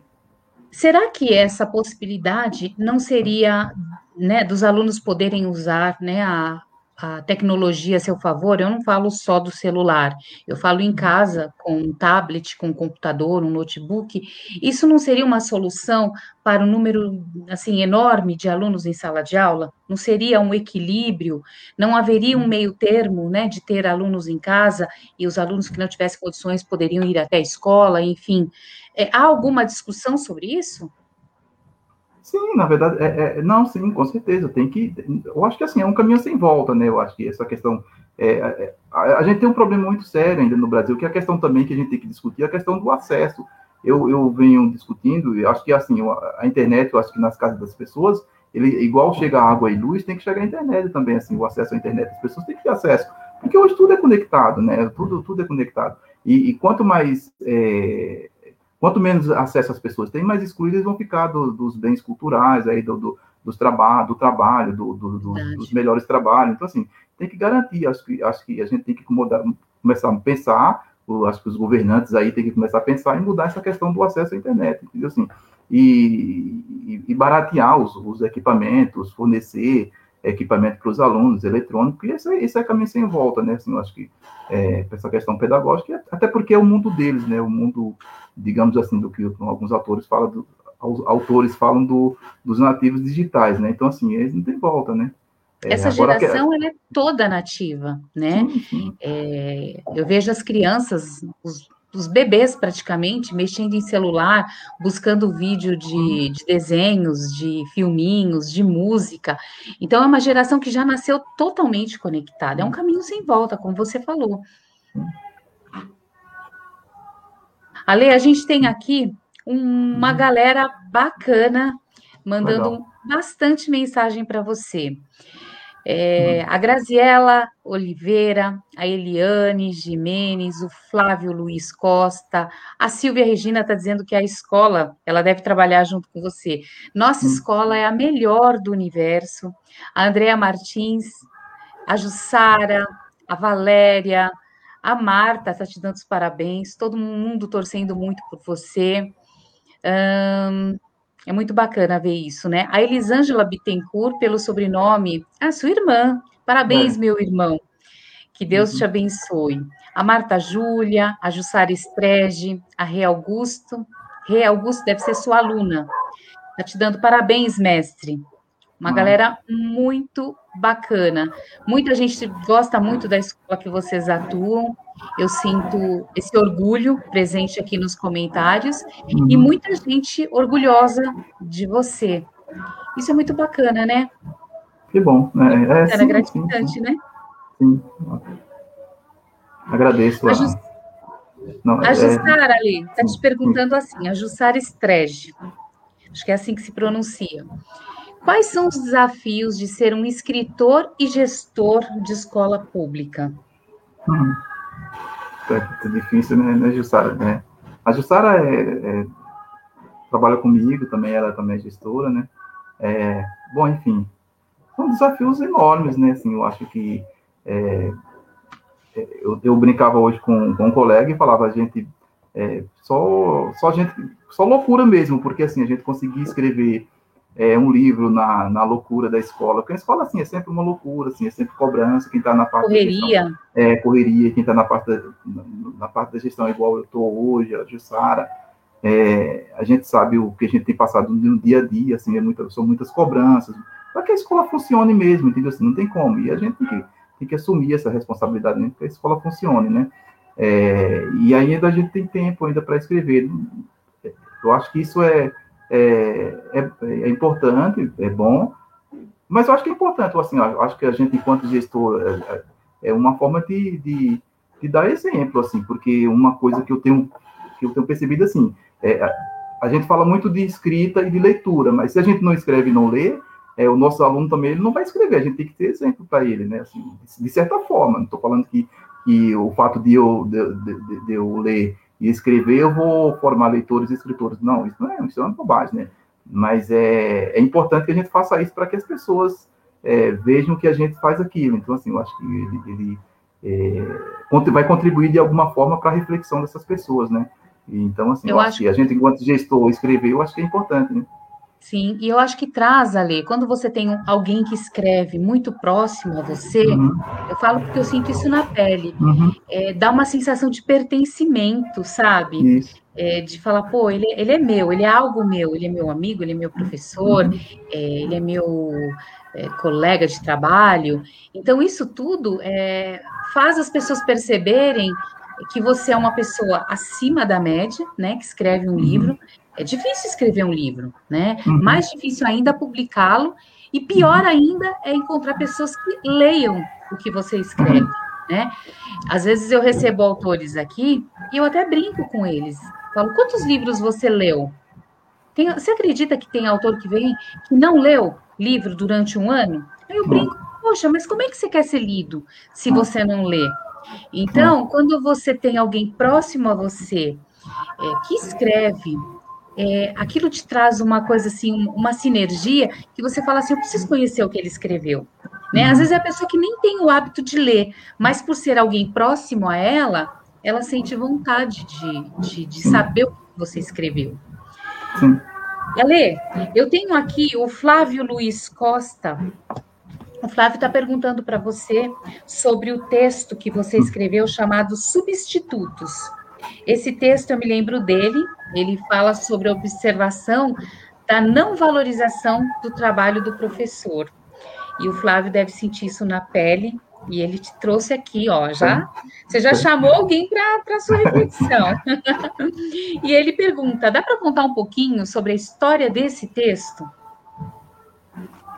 Será que essa possibilidade não seria, né, dos alunos poderem usar, né, a, a tecnologia a seu favor, eu não falo só do celular, eu falo em casa, com um tablet, com um computador, um notebook, isso não seria uma solução para um número, assim, enorme de alunos em sala de aula? Não seria um equilíbrio? Não haveria um meio termo, né, de ter alunos em casa e os alunos que não tivessem condições poderiam ir até a escola, enfim. É, há alguma discussão sobre isso? Sim, na verdade, é, é, não, sim, com certeza, tem que, eu acho que assim, é um caminho sem volta, né, eu acho que essa questão, é, é, a, a, gente tem um problema muito sério ainda no Brasil, que é a questão também que a gente tem que discutir, a questão do acesso, eu, eu venho discutindo, e acho que assim, a internet, eu acho que nas casas das pessoas, ele, igual chega água e luz, tem que chegar a internet também, assim, o acesso à internet, as pessoas têm que ter acesso, porque hoje tudo é conectado, né, tudo, tudo é conectado, e, e quanto mais é, Quanto menos acesso as pessoas têm, mais excluídas vão ficar do, dos bens culturais, aí, do, do, dos traba do trabalho, do, dos melhores trabalhos. Então, assim, tem que garantir. Acho que, acho que a gente tem que mudar, começar a pensar, acho que os governantes aí têm que começar a pensar em mudar essa questão do acesso à internet, entendeu? Assim, e, e, e baratear os, os equipamentos, fornecer equipamento para os alunos, eletrônico, e esse, esse é caminho sem volta, né? Assim, eu acho que é, essa questão pedagógica, até porque é o mundo deles, né? O mundo, digamos assim, do que alguns autores falam, do, autores falam do, dos nativos digitais, né? Então, assim, eles não tem volta, né? É, Essa geração, que... ela é toda nativa, né? Sim, sim. É, eu vejo as crianças, os os bebês praticamente mexendo em celular, buscando vídeo de, uhum. de, desenhos, de filminhos, de música. Então é uma geração que já nasceu totalmente conectada. É um caminho sem volta, como você falou. Ale, a gente tem aqui uma uhum. galera bacana mandando Legal. bastante mensagem para você. É, a Graziela Oliveira, a Eliane Jimenez, o Flávio Luiz Costa, a Silvia Regina está dizendo que a escola, ela deve trabalhar junto com você. Nossa hum. escola é a melhor do universo. A Andrea Martins, a Jussara, a Valéria, a Marta está te dando os parabéns, todo mundo torcendo muito por você. Um, é muito bacana ver isso, né? A Elisângela Bittencourt, pelo sobrenome, a sua irmã. Parabéns, é. meu irmão. Que Deus uhum. te abençoe. A Marta Júlia, a Jussara Estrege, a Rei Augusto. Rei Augusto deve ser sua aluna. Está te dando parabéns, mestre. Uma galera muito bacana. Muita gente gosta muito da escola que vocês atuam. Eu sinto esse orgulho presente aqui nos comentários uhum. e muita gente orgulhosa de você. Isso é muito bacana, né? Que bom. Né? É, é sim, gratificante, sim, né? Sim. Agradeço. A, Just... Não, a é... Jussara ali está te perguntando assim, a Jussara Estrege. Acho que é assim que se pronuncia. Quais são os desafios de ser um escritor e gestor de escola pública? Hum. É, é difícil, né, né Jussara? Né? A Jussara é, é, trabalha comigo também, ela também é gestora, né? É, bom, enfim, são desafios enormes, né? Assim, eu acho que é, é, eu, eu, brincava hoje com, com, um colega e falava a gente é, só só gente só loucura mesmo, porque assim a gente conseguia escrever é, um livro na, na loucura da escola, porque a escola, assim, é sempre uma loucura, assim, é sempre cobrança, quem está na parte correria. da gestão, é, correria, quem está na parte da, na, na, parte da gestão, igual eu estou hoje, a Jussara, é, a gente sabe o que a gente tem passado no dia a dia, assim, é muita, são muitas cobranças, para que a escola funcione mesmo, entendeu? Assim, não tem como, e a gente tem que, tem que assumir essa responsabilidade, né, que a escola funcione, né? É, e ainda a gente tem tempo ainda para escrever. Eu acho que isso é, é, é, é, importante, é bom, mas eu acho que é importante, assim, eu acho que a gente, enquanto gestor, é, é, é uma forma de, de, de, dar exemplo, assim, porque uma coisa que eu tenho, que eu tenho percebido, assim, é, a gente fala muito de escrita e de leitura, mas se a gente não escreve e não lê, é, o nosso aluno também ele não vai escrever, a gente tem que ter exemplo para ele, né, assim, de certa forma, não estou falando que, que o fato de eu, de, de, de eu ler e escrever, eu vou formar leitores e escritores. Não, isso não é, isso é uma bobagem, né? Mas é, é importante que a gente faça isso para que as pessoas é, vejam que a gente faz aquilo. Então, assim, eu acho que ele, ele é, vai contribuir de alguma forma para a reflexão dessas pessoas, né? Então, assim, eu, eu acho que a gente, enquanto gestor, escrever, eu acho que é importante, né? Sim, e eu acho que traz, Ale, quando você tem alguém que escreve muito próximo a você, uhum. eu falo porque eu sinto isso na pele, uhum. é, dá uma sensação de pertencimento, sabe? É, de falar, pô, ele, ele é meu, ele é algo meu, ele é meu amigo, ele é meu professor, uhum. é, ele é meu é, colega de trabalho. Então, isso tudo é, faz as pessoas perceberem que você é uma pessoa acima da média, né, que escreve um uhum. livro, é difícil escrever um livro, né? Uhum. Mais difícil ainda publicá-lo, e pior ainda é encontrar pessoas que leiam o que você escreve, né? Às vezes eu recebo autores aqui e eu até brinco com eles. Falo, quantos livros você leu? Tem, você acredita que tem autor que vem que não leu livro durante um ano? Aí eu brinco, poxa, mas como é que você quer ser lido se você não lê? Então, quando você tem alguém próximo a você é, que escreve é, aquilo te traz uma coisa assim, uma sinergia, que você fala assim, eu preciso conhecer o que ele escreveu. Né? Às vezes é a pessoa que nem tem o hábito de ler, mas por ser alguém próximo a ela, ela sente vontade de, de, de saber o que você escreveu. Sim. Ale, eu tenho aqui o Flávio Luiz Costa. O Flávio está perguntando para você sobre o texto que você escreveu chamado Substitutos. Esse texto eu me lembro dele, ele fala sobre a observação da não valorização do trabalho do professor. E o Flávio deve sentir isso na pele, e ele te trouxe aqui, ó, já. Você já chamou alguém para a sua reflexão. *laughs* e ele pergunta: dá para contar um pouquinho sobre a história desse texto?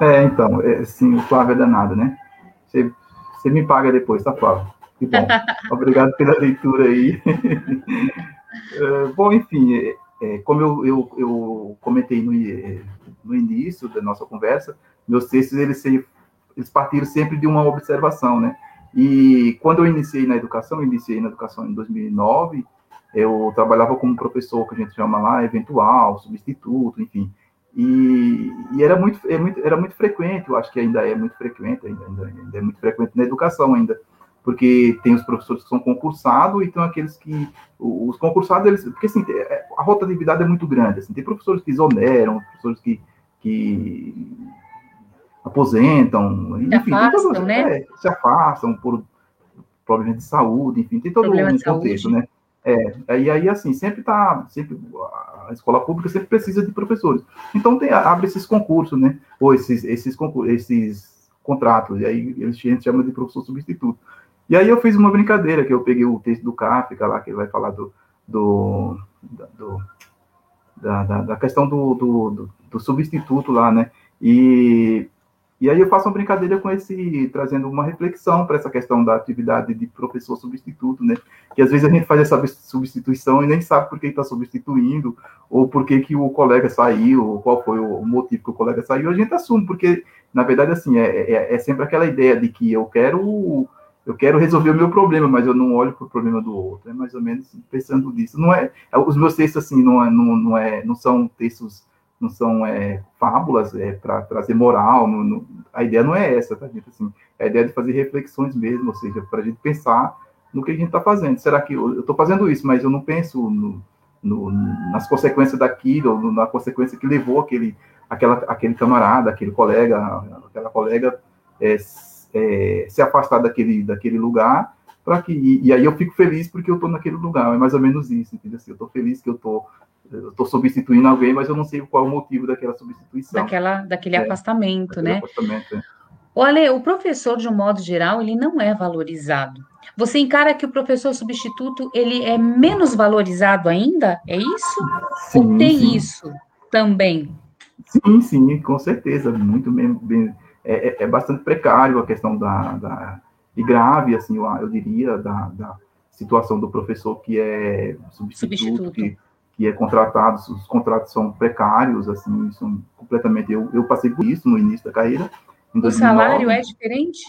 É, então, é, sim, o Flávio é danado, né? Você, você me paga depois, tá, Flávio? Que bom. *laughs* Obrigado pela leitura aí. *laughs* é, bom, enfim, é, é, como eu, eu, eu comentei no, é, no, início da nossa conversa, meus textos eles, eles partiram sempre de uma observação, né? E quando eu iniciei na educação, eu iniciei na educação em 2009, eu trabalhava como professor, que a gente chama lá, eventual, substituto, enfim. E, e era, muito, é muito, era muito frequente, eu acho que ainda é muito frequente, ainda, ainda, ainda é muito frequente na educação ainda, porque tem os professores que são concursados e tem aqueles que os concursados eles porque assim é, a rotatividade é muito grande assim, tem professores que exoneram professores que, que aposentam se enfim, afastam, todo, né? É, se afastam por problemas de saúde enfim tem todo Problema um contexto né? É, e aí assim sempre tá sempre a escola pública sempre precisa de professores. Então tem abre esses concursos né? Ou esses esses esses contratos. E aí eles chama de professor substituto. E aí eu fiz uma brincadeira, que eu peguei o texto do Kafka lá, que ele vai falar do, do, do da, da, da, questão do, do, do, substituto lá, né? E, e aí eu faço uma brincadeira com esse, trazendo uma reflexão para essa questão da atividade de professor substituto, né? Que às vezes a gente faz essa substituição e nem sabe por que está substituindo, ou por que, que o colega saiu, ou qual foi o motivo que o colega saiu, a gente assume, porque, na verdade, assim, é, é, é sempre aquela ideia de que eu quero eu quero resolver o meu problema, mas eu não olho para o problema do outro. É mais ou menos pensando nisso. Não é, os meus textos assim não, é, não, não, é, não são textos, não são é, fábulas é, para trazer moral. A ideia não é essa, tá gente? Assim, é a ideia de fazer reflexões mesmo, ou seja, para a gente pensar no que a gente está fazendo. Será que eu estou fazendo isso, mas eu não penso no, no, nas consequências daquilo, na consequência que levou aquele, aquela, aquele camarada, aquele colega, aquela colega é, é, se afastar daquele, daquele lugar, para que e, e, aí eu fico feliz porque eu estou naquele lugar, é mais ou menos isso, entendeu? Assim, eu estou feliz que eu tô estou substituindo alguém, mas eu não sei qual é o motivo daquela substituição. Daquela, daquele é, afastamento, daquele né? Afastamento, é. Olha, o professor, de um modo geral, ele não é valorizado. Você encara que o professor substituto ele é menos valorizado ainda? É isso? Sim, Ou tem sim. isso também? Sim, sim, com certeza, muito bem, bem é, é, é, bastante precário a questão da, da e grave, assim, eu, eu diria, da, da, situação do professor que é substituto, substituto. Que, que é contratado, os contratos são precários, assim, são completamente, eu, eu passei por isso no início da carreira. o salário é diferente?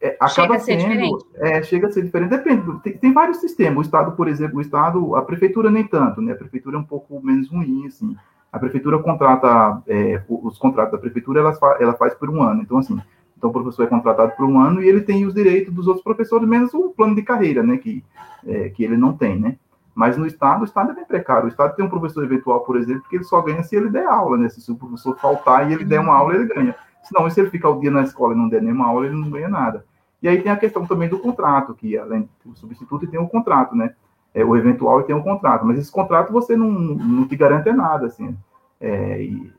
É, acaba chega sendo, a ser diferente? É, chega a ser diferente, depende, tem, tem, vários sistemas, o Estado, por exemplo, o Estado, a Prefeitura nem tanto, né, a Prefeitura é um pouco menos ruim, assim, a prefeitura contrata, é, os contratos da prefeitura, ela, ela faz por um ano. Então, assim, então o professor é contratado por um ano e ele tem os direitos dos outros professores, menos o plano de carreira, né, que, é, que ele não tem, né. Mas no Estado, o Estado é bem precário. O Estado tem um professor eventual, por exemplo, que ele só ganha se ele der aula, né? Se o professor faltar e ele der uma aula, ele ganha. Senão, se ele ficar o dia na escola e não der nenhuma aula, ele não ganha nada. E aí tem a questão também do contrato, que além do substituto tem um contrato, né? É, o eventual tem um contrato, mas esse contrato você não, não te garante nada, assim. É, e,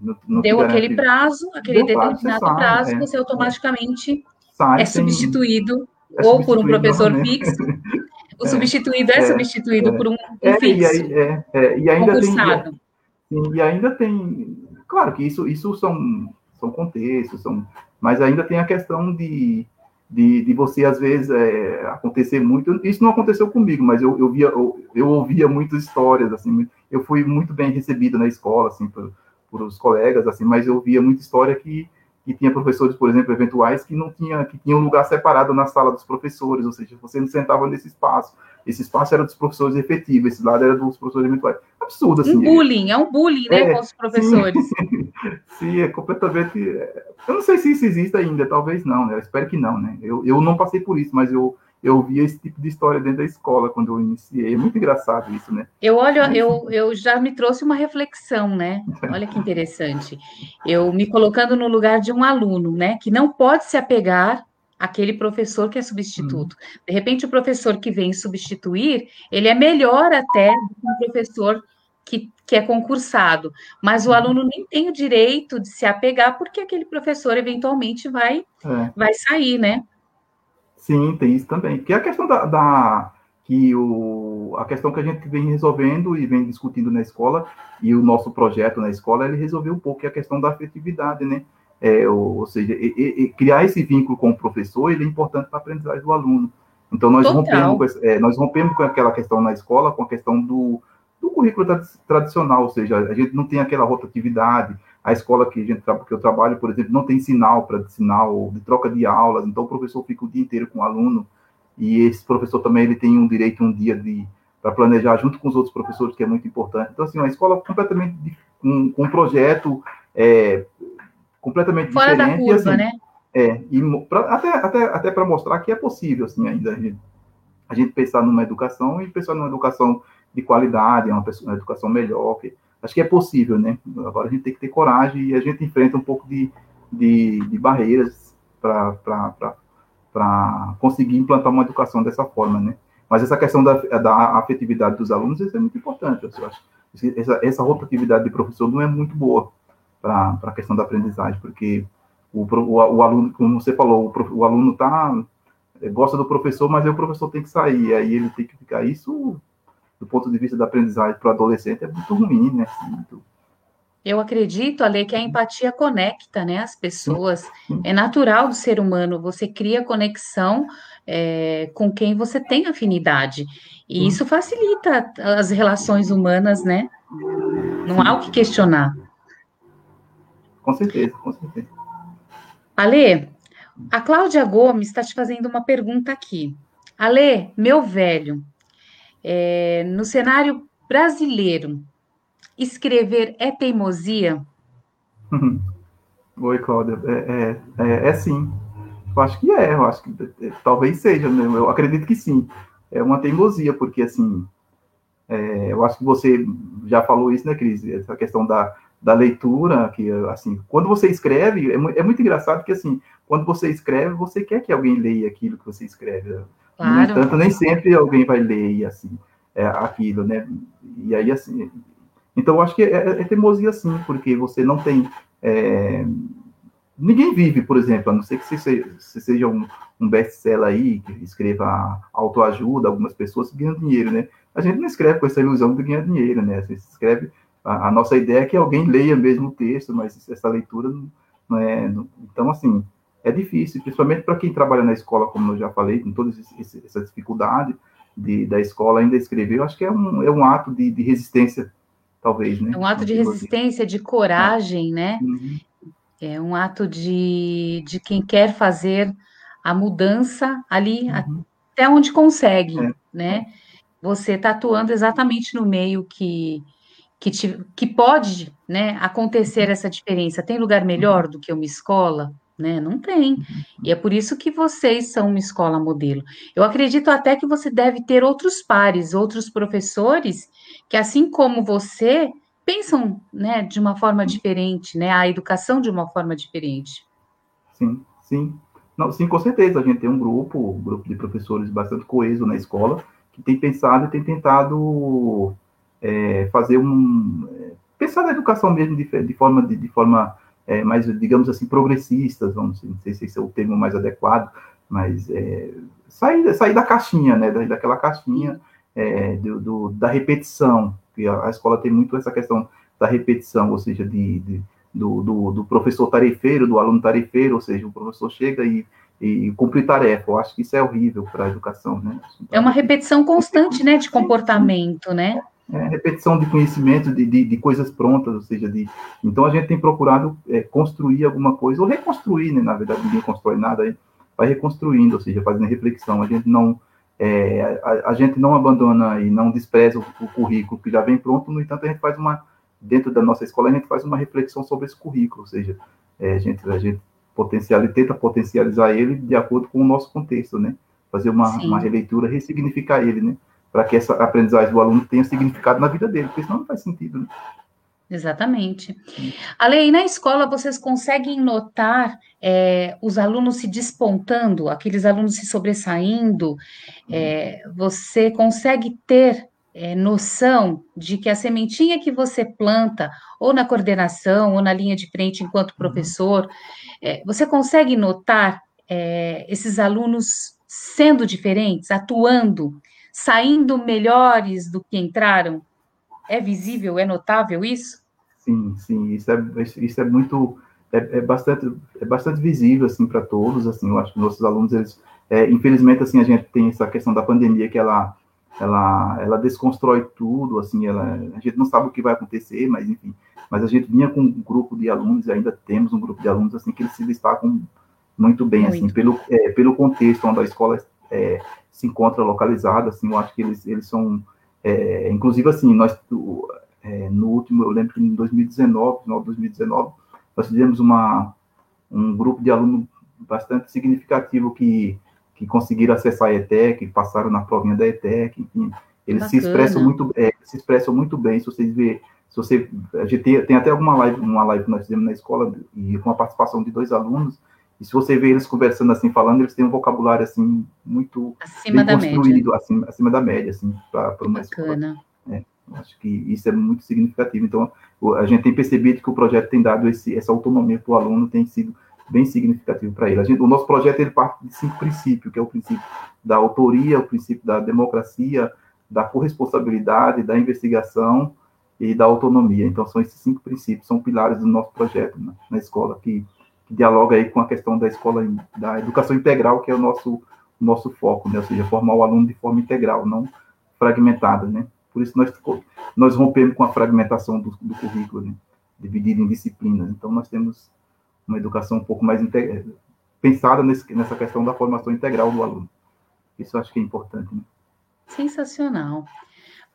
não, não Deu aquele prazo, aquele determinado prazo, prazo é, você automaticamente sai, é substituído é ou por um professor fixo. *laughs* O é, substituído é, substituído por um, um fixo. E, e ainda concursado. tem. E ainda tem. Claro que isso, isso são, são contextos, são, mas ainda tem a questão de, de, de você, às vezes, é, acontecer muito. Isso não aconteceu comigo, mas eu, eu, via, eu, eu ouvia muitas histórias, assim, eu fui muito bem recebido na escola, assim, por, por os colegas, assim, mas eu via muita história que que tinha professores, por exemplo, eventuais que não tinha que tinha um lugar separado na sala dos professores, ou seja, você não sentava nesse espaço. Esse espaço era dos professores efetivos, esse lado era dos professores eventuais. Absurdo assim. Um bullying, é um bullying, né, é, com os professores. Sim, *laughs* sim, é completamente. Eu não sei se isso existe ainda, talvez não, né? Eu espero que não, né? Eu, eu não passei por isso, mas eu eu via esse tipo de história dentro da escola quando eu iniciei. É muito engraçado isso, né? Eu olho, eu, eu já me trouxe uma reflexão, né? Olha que interessante. Eu me colocando no lugar de um aluno, né? Que não pode se apegar àquele professor que é substituto. Hum. De repente, o professor que vem substituir, ele é melhor até do que um professor que, que é concursado, mas o uhum. aluno nem tem o direito de se apegar, porque aquele professor eventualmente vai, é. vai sair, né? Sim, tem isso também. Que é a questão da, da, que o, a questão que a gente vem resolvendo e vem discutindo na escola, e o nosso projeto na escola, ele resolveu um pouco, que é a questão da afetividade, né? É, ou, ou, seja, e, e, criar esse vínculo com o professor, ele é importante para a aprendizagem do aluno. Então, nós rompemos, é, nós rompemos com aquela questão na escola, com a questão do, do currículo tradicional, ou seja, a gente não tem aquela rotatividade, a escola que, gente, que eu trabalho, por exemplo, não tem sinal para sinal de troca de aulas, então o professor fica o dia inteiro com o aluno, e esse professor também ele tem um direito um dia de para planejar junto com os outros professores, que é muito importante. Então, assim, uma escola completamente com, com um projeto é, completamente Fora diferente. da curva, assim, né? É, e pra, até, até, até para mostrar que é possível, assim, ainda a gente, a gente pensar numa educação e pensar numa educação de qualidade, uma, uma educação melhor, que, acho que é possível, né? Agora a gente tem que ter coragem e a gente enfrenta um pouco de, de, de barreiras para conseguir implantar uma educação dessa forma, né? Mas essa questão da, da afetividade dos alunos, isso é muito importante, eu acho. Essa, essa rotatividade de professor não é muito boa para a questão da aprendizagem, porque o, o, o, aluno, como você falou, o, o aluno tá, gosta do professor, mas aí o professor tem que sair, aí ele tem que ficar. Isso do ponto de vista da aprendizagem para o adolescente, é muito ruim, né? Muito... Eu acredito, Ale, que a empatia conecta né, as pessoas. É natural do ser humano, você cria conexão é, com quem você tem afinidade. E isso facilita as relações humanas, né? Não há o que questionar. Com certeza, com certeza. Ale, a Cláudia Gomes está te fazendo uma pergunta aqui. Ale, meu velho, é, no cenário brasileiro, escrever é teimosia? *laughs* Oi, Cláudia. É, é, é, é, sim. Eu acho que é, eu acho que é, talvez seja, né? eu acredito que sim. É uma teimosia, porque assim, é, eu acho que você já falou isso, né, Cris? Essa questão da, da leitura, que assim, quando você escreve, é, é, muito engraçado que assim, quando você escreve, você quer que alguém leia aquilo que você escreve. Claro. No entanto, nem sempre alguém vai ler assim, é, aquilo, né? E aí, assim, então eu acho que é, é, é teimosia sim, porque você não tem. É, ninguém vive, por exemplo, a não ser que você seja, você seja um, um best-seller aí, que escreva autoajuda, algumas pessoas ganham dinheiro, né? A gente não escreve com essa ilusão de ganhar dinheiro, né? Você escreve. A, a nossa ideia é que alguém leia mesmo o texto, mas essa leitura não é. Não, então, assim, é difícil, principalmente para quem trabalha na escola, como eu já falei, com toda essa dificuldade de, da escola ainda escrever, eu acho que é um, é um ato de, de resistência, talvez, né? É um ato de resistência, de coragem, é. né? Uhum. É um ato de, de quem quer fazer a mudança ali uhum. até onde consegue, é. né? Você está atuando exatamente no meio que, que, te, que pode né, acontecer essa diferença. Tem lugar melhor do que uma escola? Né? Não tem. E é por isso que vocês são uma escola modelo. Eu acredito até que você deve ter outros pares, outros professores que, assim como você, pensam, né, de uma forma diferente, né? A educação de uma forma diferente. Sim, sim. Não, sim, com certeza. A gente tem um grupo, um grupo de professores bastante coeso na escola, que tem pensado e tem tentado é, fazer um. É, pensar na educação mesmo de, de forma, de, de forma é, mais, digamos assim, progressistas, vamos, não sei se esse é o termo mais adequado, mas é, sair, sair da caixinha, né, daquela caixinha é, do, do, da repetição, que a, escola tem muito essa questão da repetição, ou seja, de, de do, do, do, professor tarefeiro, do aluno tarefeiro, ou seja, o professor chega e, e cumpre tarefa. Eu acho que isso é horrível para a educação, né? É uma repetição constante, né, de comportamento, né? É, repetição de conhecimento, de, de, de, coisas prontas, ou seja, de... Então, a gente tem procurado é, construir alguma coisa, ou reconstruir, né? Na verdade, ninguém constrói nada, vai reconstruindo, ou seja, fazendo reflexão. A gente não... É, a, a, gente não abandona e não despreza o, o currículo que já vem pronto, no entanto, a gente faz uma dentro da nossa escola, a gente faz uma reflexão sobre esse currículo, ou seja, é, a gente, a gente potencializa, tenta potencializar ele de acordo com o nosso contexto, né? Fazer uma, uma releitura, ressignificar ele, né? Para que essa aprendizagem do aluno tenha significado na vida dele, porque senão não faz sentido, né? Exatamente. Ale, na escola vocês conseguem notar é, os alunos se despontando, aqueles alunos se sobressaindo? É, você consegue ter é, noção de que a sementinha que você planta, ou na coordenação, ou na linha de frente enquanto uhum. professor, é, você consegue notar é, esses alunos sendo diferentes, atuando, saindo melhores do que entraram? É visível, é notável isso? Sim, sim, isso é, isso é muito, é, é bastante, é bastante visível, assim, para todos, assim, eu acho que nossos alunos, eles, é, infelizmente, assim, a gente tem essa questão da pandemia que ela ela, ela desconstrói tudo, assim, ela, a gente não sabe o que vai acontecer, mas enfim, mas a gente vinha com um grupo de alunos, e ainda temos um grupo de alunos, assim, que eles se destacam muito bem, assim, muito. assim, pelo, é, pelo contexto onde a escola é, se encontra localizada, assim, eu acho que eles, eles são, é, inclusive, assim, nós, é, no último, eu lembro que em 2019, final de 2019, nós fizemos uma, um grupo de alunos bastante significativo que que conseguiram acessar a ETEC, passaram na provinha da ETEC, enfim, eles Bacana. se expressam muito, é, se expressam muito bem. Se vocês ver, se você, a gente tem, tem, até alguma live, uma live que nós fizemos na escola e com a participação de dois alunos. E se você vê eles conversando assim, falando, eles têm um vocabulário assim muito acima bem construído, acima, acima da média, assim, para uma Bacana. escola. É, acho que isso é muito significativo. Então, a gente tem percebido que o projeto tem dado esse, essa autonomia para o aluno, tem sido bem significativo para ele. Gente, o nosso projeto ele parte de cinco princípios, que é o princípio da autoria, o princípio da democracia, da corresponsabilidade, da investigação e da autonomia. Então, são esses cinco princípios, são pilares do nosso projeto né, na escola, que, dialoga aí com a questão da escola, da educação integral, que é o nosso, nosso foco, né? ou seja, formar o aluno de forma integral, não fragmentada, né? Por isso nós, nós rompemos com a fragmentação do, do currículo, né? dividido em disciplinas. Então, nós temos uma educação um pouco mais pensada nesse, nessa questão da formação integral do aluno. Isso eu acho que é importante. Né? Sensacional.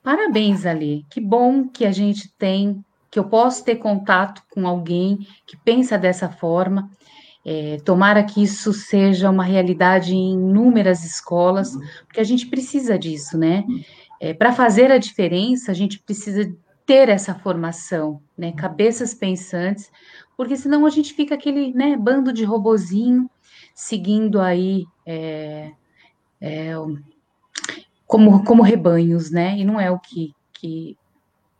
Parabéns, Ali. Que bom que a gente tem, que eu posso ter contato com alguém que pensa dessa forma. É, tomara que isso seja uma realidade em inúmeras escolas, porque a gente precisa disso, né? É, Para fazer a diferença, a gente precisa ter essa formação, né? Cabeças pensantes, porque senão a gente fica aquele né, bando de robozinho seguindo aí é, é, como, como rebanhos, né? E não é o que, que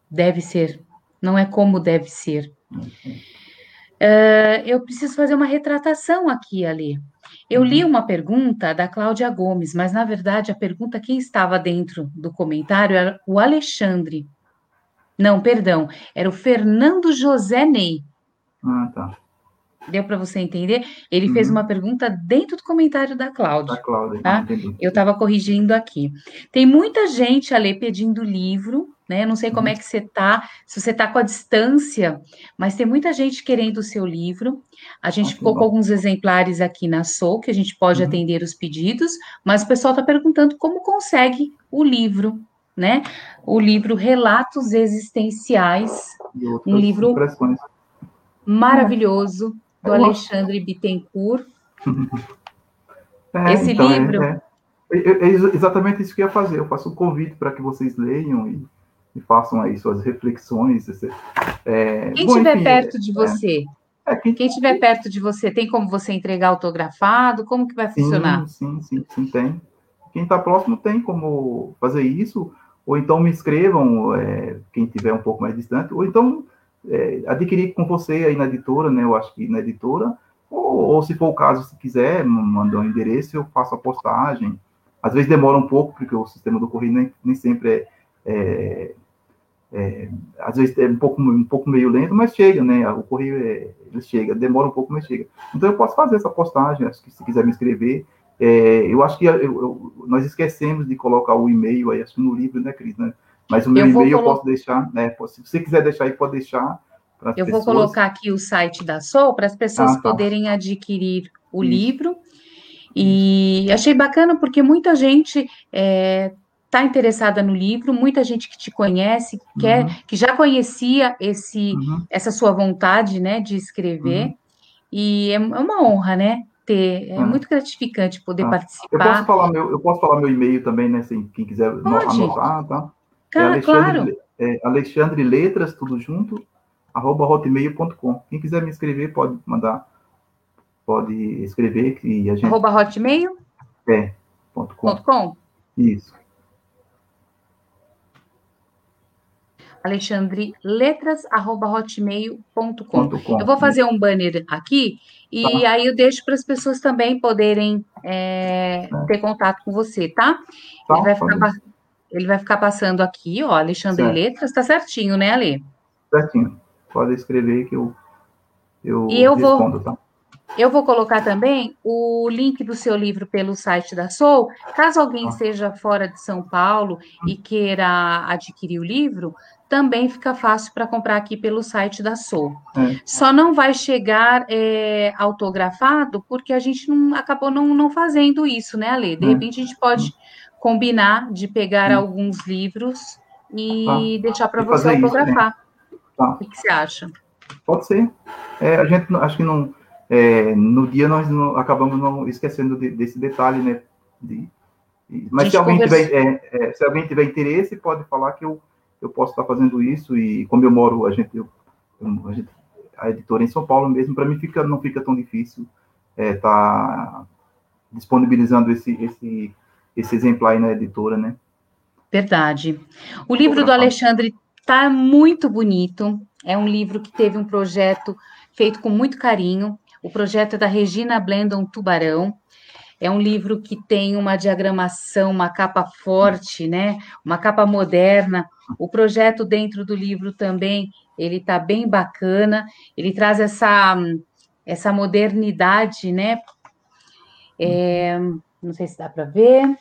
deve ser, não é como deve ser. Uh, eu preciso fazer uma retratação aqui, Ali. Eu li uhum. uma pergunta da Cláudia Gomes, mas na verdade a pergunta quem estava dentro do comentário era o Alexandre. Não, perdão, era o Fernando José Ney. Ah, tá. Deu para você entender? Ele uhum. fez uma pergunta dentro do comentário da Cláudia. Da Cláudia, tá? Eu estava corrigindo aqui. Tem muita gente a ler pedindo livro, né? Não sei como uhum. é que você está, se você está com a distância, mas tem muita gente querendo o seu livro. A gente ah, ficou com alguns exemplares aqui na Sou, que a gente pode uhum. atender os pedidos, mas o pessoal está perguntando como consegue o livro, né? O livro Relatos Existenciais, um livro maravilhoso, do Alexandre Bittencourt. *laughs* É, Esse então, é, livro. É, é, é, exatamente isso que eu ia fazer. Eu faço um convite para que vocês leiam e, e, façam aí suas reflexões. É, quem estiver perto de você, quem... quem estiver perto de você, tem como você entregar autografado? Como que vai funcionar? Sim, sim, sim, tem. Quem está próximo tem como fazer isso, ou então me escrevam, é, quem estiver um pouco mais distante, ou então é, adquirir com você aí na editora, né? Eu acho que na editora, ou, ou se for o caso, se quiser, mandar um endereço, eu faço a postagem. Às vezes demora um pouco, porque o sistema do correio nem, nem sempre é, é, às vezes é um pouco, um pouco meio lento, mas chega, né? O correio é, ele chega, demora um pouco, mas chega. Então eu posso fazer essa postagem, acho que se quiser me escrever. É, eu acho que eu, eu, nós esquecemos de colocar o e-mail aí, acho que no livro, né, Cris? Né? Mas o meu e-mail eu posso deixar, né? Se você quiser deixar aí, pode deixar. Eu pessoas. vou colocar aqui o site da Sol para as pessoas ah, tá. poderem adquirir o Isso. livro. E achei bacana porque muita gente é, tá interessada no livro, muita gente que te conhece, que, quer, uhum. que já conhecia esse, uhum. essa sua vontade né, de escrever. Uhum. E é, é uma honra, né? Ter, é, é. muito gratificante poder ah. participar. Eu posso falar meu, eu posso falar meu e-mail também, né? Quem quiser Pode. anotar, tá? É Alexandre, claro. É Alexandre Letras, tudo junto, arroba hotmail.com. Quem quiser me escrever, pode mandar, pode escrever que a gente... Arroba hotmail? É, ponto com. Ponto com? Isso. Alexandre Letras, arroba hotmail.com. Eu vou fazer um banner aqui e tá. aí eu deixo para as pessoas também poderem é, é. ter contato com você, tá? tá Ele vai ficar ele vai ficar passando aqui, ó, Alexandre certo. Letras, tá certinho, né, Ale? Certinho. Pode escrever que eu, eu e eu respondo, vou, tá? Eu vou colocar também o link do seu livro pelo site da Soul. Caso alguém ah. seja fora de São Paulo e queira adquirir o livro, também fica fácil para comprar aqui pelo site da Soul. É. Só não vai chegar é, autografado porque a gente não, acabou não, não fazendo isso, né, Ale? De é. repente a gente pode combinar de pegar alguns livros e tá. deixar para você autografar. Isso, né? tá. O que você acha? Pode ser. É, a gente acho que não. É, no dia nós não, acabamos não esquecendo de, desse detalhe, né? De, mas se alguém, tiver, é, é, se alguém tiver interesse, pode falar que eu, eu posso estar fazendo isso. E como eu moro, a gente, eu, a, gente a editora em São Paulo mesmo, para mim fica, não fica tão difícil estar é, tá disponibilizando esse, esse esse exemplar aí na editora, né? Verdade. O livro do Alexandre tá muito bonito. É um livro que teve um projeto feito com muito carinho. O projeto é da Regina Blendon Tubarão. É um livro que tem uma diagramação, uma capa forte, né? Uma capa moderna. O projeto dentro do livro também, ele tá bem bacana. Ele traz essa essa modernidade, né? É, não sei se dá para ver.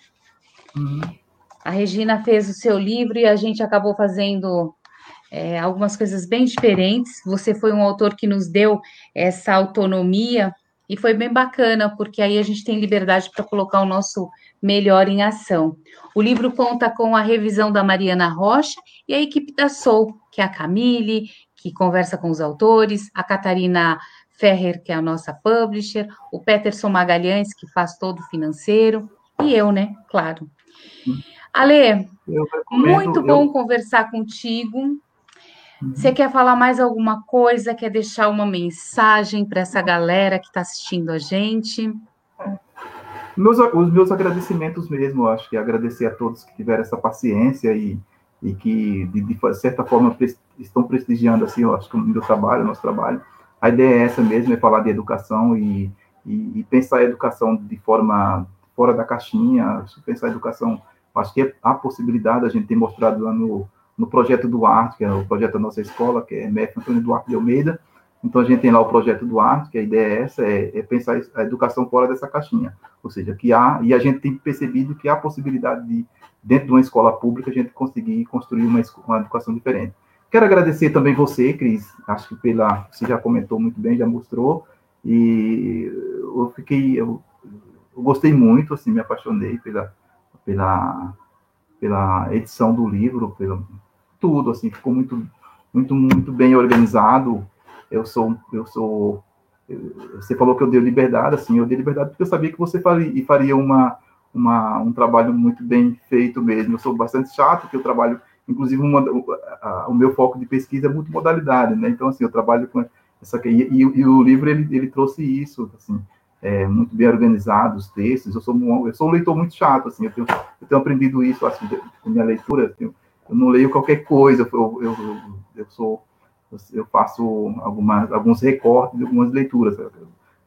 Uhum. A Regina fez o seu livro e a gente acabou fazendo é, algumas coisas bem diferentes. Você foi um autor que nos deu essa autonomia e foi bem bacana, porque aí a gente tem liberdade para colocar o nosso melhor em ação. O livro conta com a revisão da Mariana Rocha e a equipe da Soul, que é a Camille, que conversa com os autores, a Catarina Ferrer, que é a nossa publisher, o Peterson Magalhães, que faz todo o financeiro, e eu, né? Claro. Ale, muito bom eu... conversar contigo. Você quer falar mais alguma coisa? Quer deixar uma mensagem para essa galera que está assistindo a gente? Meus, os meus agradecimentos mesmo, acho que agradecer a todos que tiveram essa paciência e, e que, de, de certa forma, estão prestigiando, assim, acho que o meu trabalho, o nosso trabalho. A ideia é essa mesmo, é falar de educação e, e, e pensar a educação de forma fora da caixinha, pensar a educação. Acho que há possibilidade, a gente tem mostrado lá no, no projeto do Arte, que é o projeto da nossa escola, que é MEF Antônio Duarte de Almeida. Então, a gente tem lá o projeto do Arte, que a ideia é essa, é, é, pensar a educação fora dessa caixinha. Ou seja, que há, e a gente tem percebido que há possibilidade de, dentro de uma escola pública, a gente conseguir construir uma, uma educação diferente. Quero agradecer também você, Cris, acho que pela, você já comentou muito bem, já mostrou, e eu fiquei, eu, eu gostei muito, assim, me apaixonei pela, pela, pela edição do livro, pelo tudo, assim, ficou muito, muito, muito bem organizado. Eu sou, eu sou você falou que eu dei liberdade, assim, eu dei liberdade porque eu sabia que você faria, faria uma, uma, um trabalho muito bem feito mesmo. Eu sou bastante chato, porque eu trabalho, inclusive, uma, a, o meu foco de pesquisa é multimodalidade, né? Então, assim, eu trabalho com essa... E, e, e o livro, ele, ele trouxe isso, assim, é, muito bem organizado, os textos. Eu sou, um, eu sou um leitor muito chato, assim, eu tenho, eu tenho aprendido isso, assim, com minha leitura, tenho, eu não leio qualquer coisa, eu, eu, eu sou eu faço algumas, alguns recortes de algumas leituras.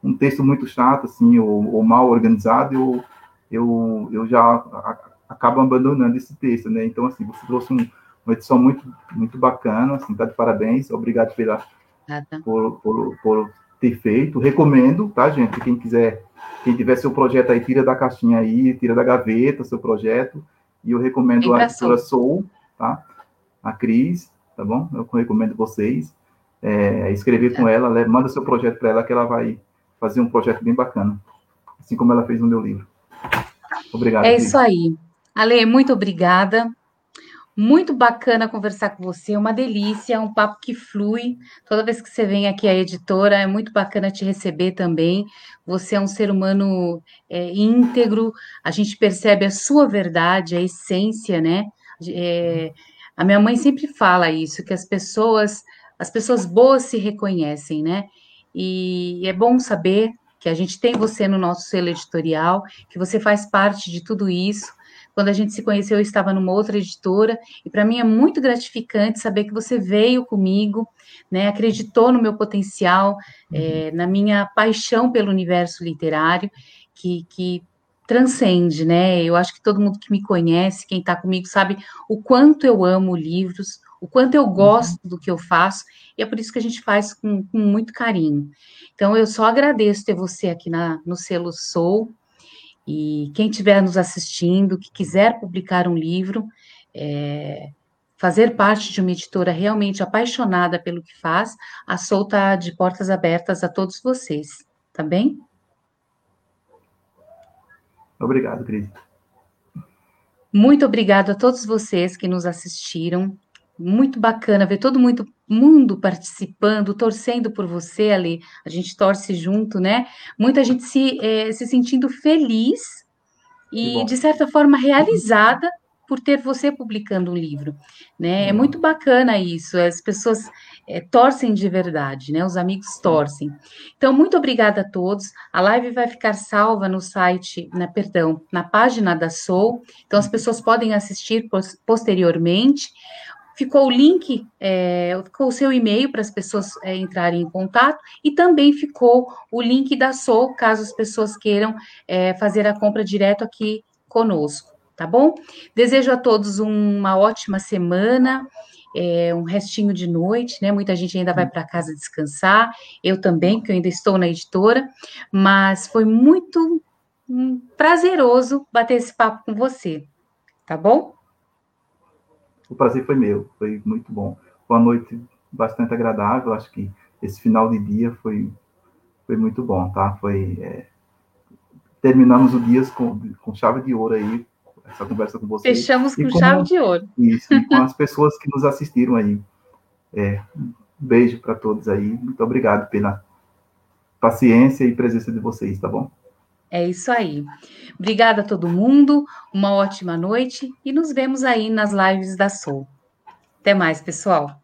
Um texto muito chato, assim, ou, ou mal organizado, eu, eu, eu já a, acabo abandonando esse texto, né? Então, assim, você trouxe um, uma edição muito, muito bacana, assim, tá de parabéns, obrigado pela, por, por, por, ter feito, recomendo, tá, gente? Quem quiser, quem tiver seu projeto aí, tira da caixinha aí, tira da gaveta seu projeto, e eu recomendo a editora Soul, tá? A Cris, tá bom? Eu recomendo vocês é, escrever com ela, manda seu projeto para ela que ela vai fazer um projeto bem bacana, assim como ela fez no meu livro. Obrigado. É isso aí. Ale, muito obrigada. Muito bacana conversar com você, uma delícia, um papo que flui. Toda vez que você vem aqui à editora, é muito bacana te receber também. Você é um ser humano é, íntegro, a gente percebe a sua verdade, a essência, né? É, a minha mãe sempre fala isso, que as pessoas, as pessoas boas se reconhecem, né? E é bom saber que a gente tem você no nosso selo editorial, que você faz parte de tudo isso. Quando a gente se conheceu, eu estava numa outra editora, e para mim é muito gratificante saber que você veio comigo, né, acreditou no meu potencial, uhum. é, na minha paixão pelo universo literário, que, que transcende, né? Eu acho que todo mundo que me conhece, quem está comigo, sabe o quanto eu amo livros, o quanto eu uhum. gosto do que eu faço, e é por isso que a gente faz com, com muito carinho. Então, eu só agradeço ter você aqui na, no selo Sou, e quem estiver nos assistindo, que quiser publicar um livro, é, fazer parte de uma editora realmente apaixonada pelo que faz, a Sou está de portas abertas a todos vocês, tá bem? Obrigado, Cris. Muito obrigado a todos vocês que nos assistiram. Muito bacana ver todo mundo, mundo participando, torcendo por você ali. A gente torce junto, né? Muita gente se, é, se sentindo feliz e, de certa forma, realizada por ter você publicando um livro, né? É muito bacana isso. As pessoas é, torcem de verdade, né? Os amigos torcem. Então, muito obrigada a todos. A live vai ficar salva no site, na, perdão, na página da Soul. Então, as pessoas podem assistir posteriormente. Ficou o link, é, ficou o seu e-mail para as pessoas é, entrarem em contato e também ficou o link da Soul, caso as pessoas queiram é, fazer a compra direto aqui conosco, tá bom? Desejo a todos uma ótima semana é, um restinho de noite, né? Muita gente ainda vai para casa descansar, eu também, que eu ainda estou na editora, mas foi muito hum, prazeroso bater esse papo com você, tá bom? O prazer foi meu, foi muito bom. Foi uma noite bastante agradável, acho que esse final de dia foi, foi muito bom, tá? Foi. É, terminamos o dia com, com chave de ouro aí, essa conversa com vocês. Fechamos com, com chave de ouro. Isso, e com as pessoas que nos assistiram aí. É, um beijo para todos aí. Muito obrigado pela paciência e presença de vocês, tá bom? É isso aí. Obrigada a todo mundo, uma ótima noite e nos vemos aí nas lives da Soul. Até mais, pessoal.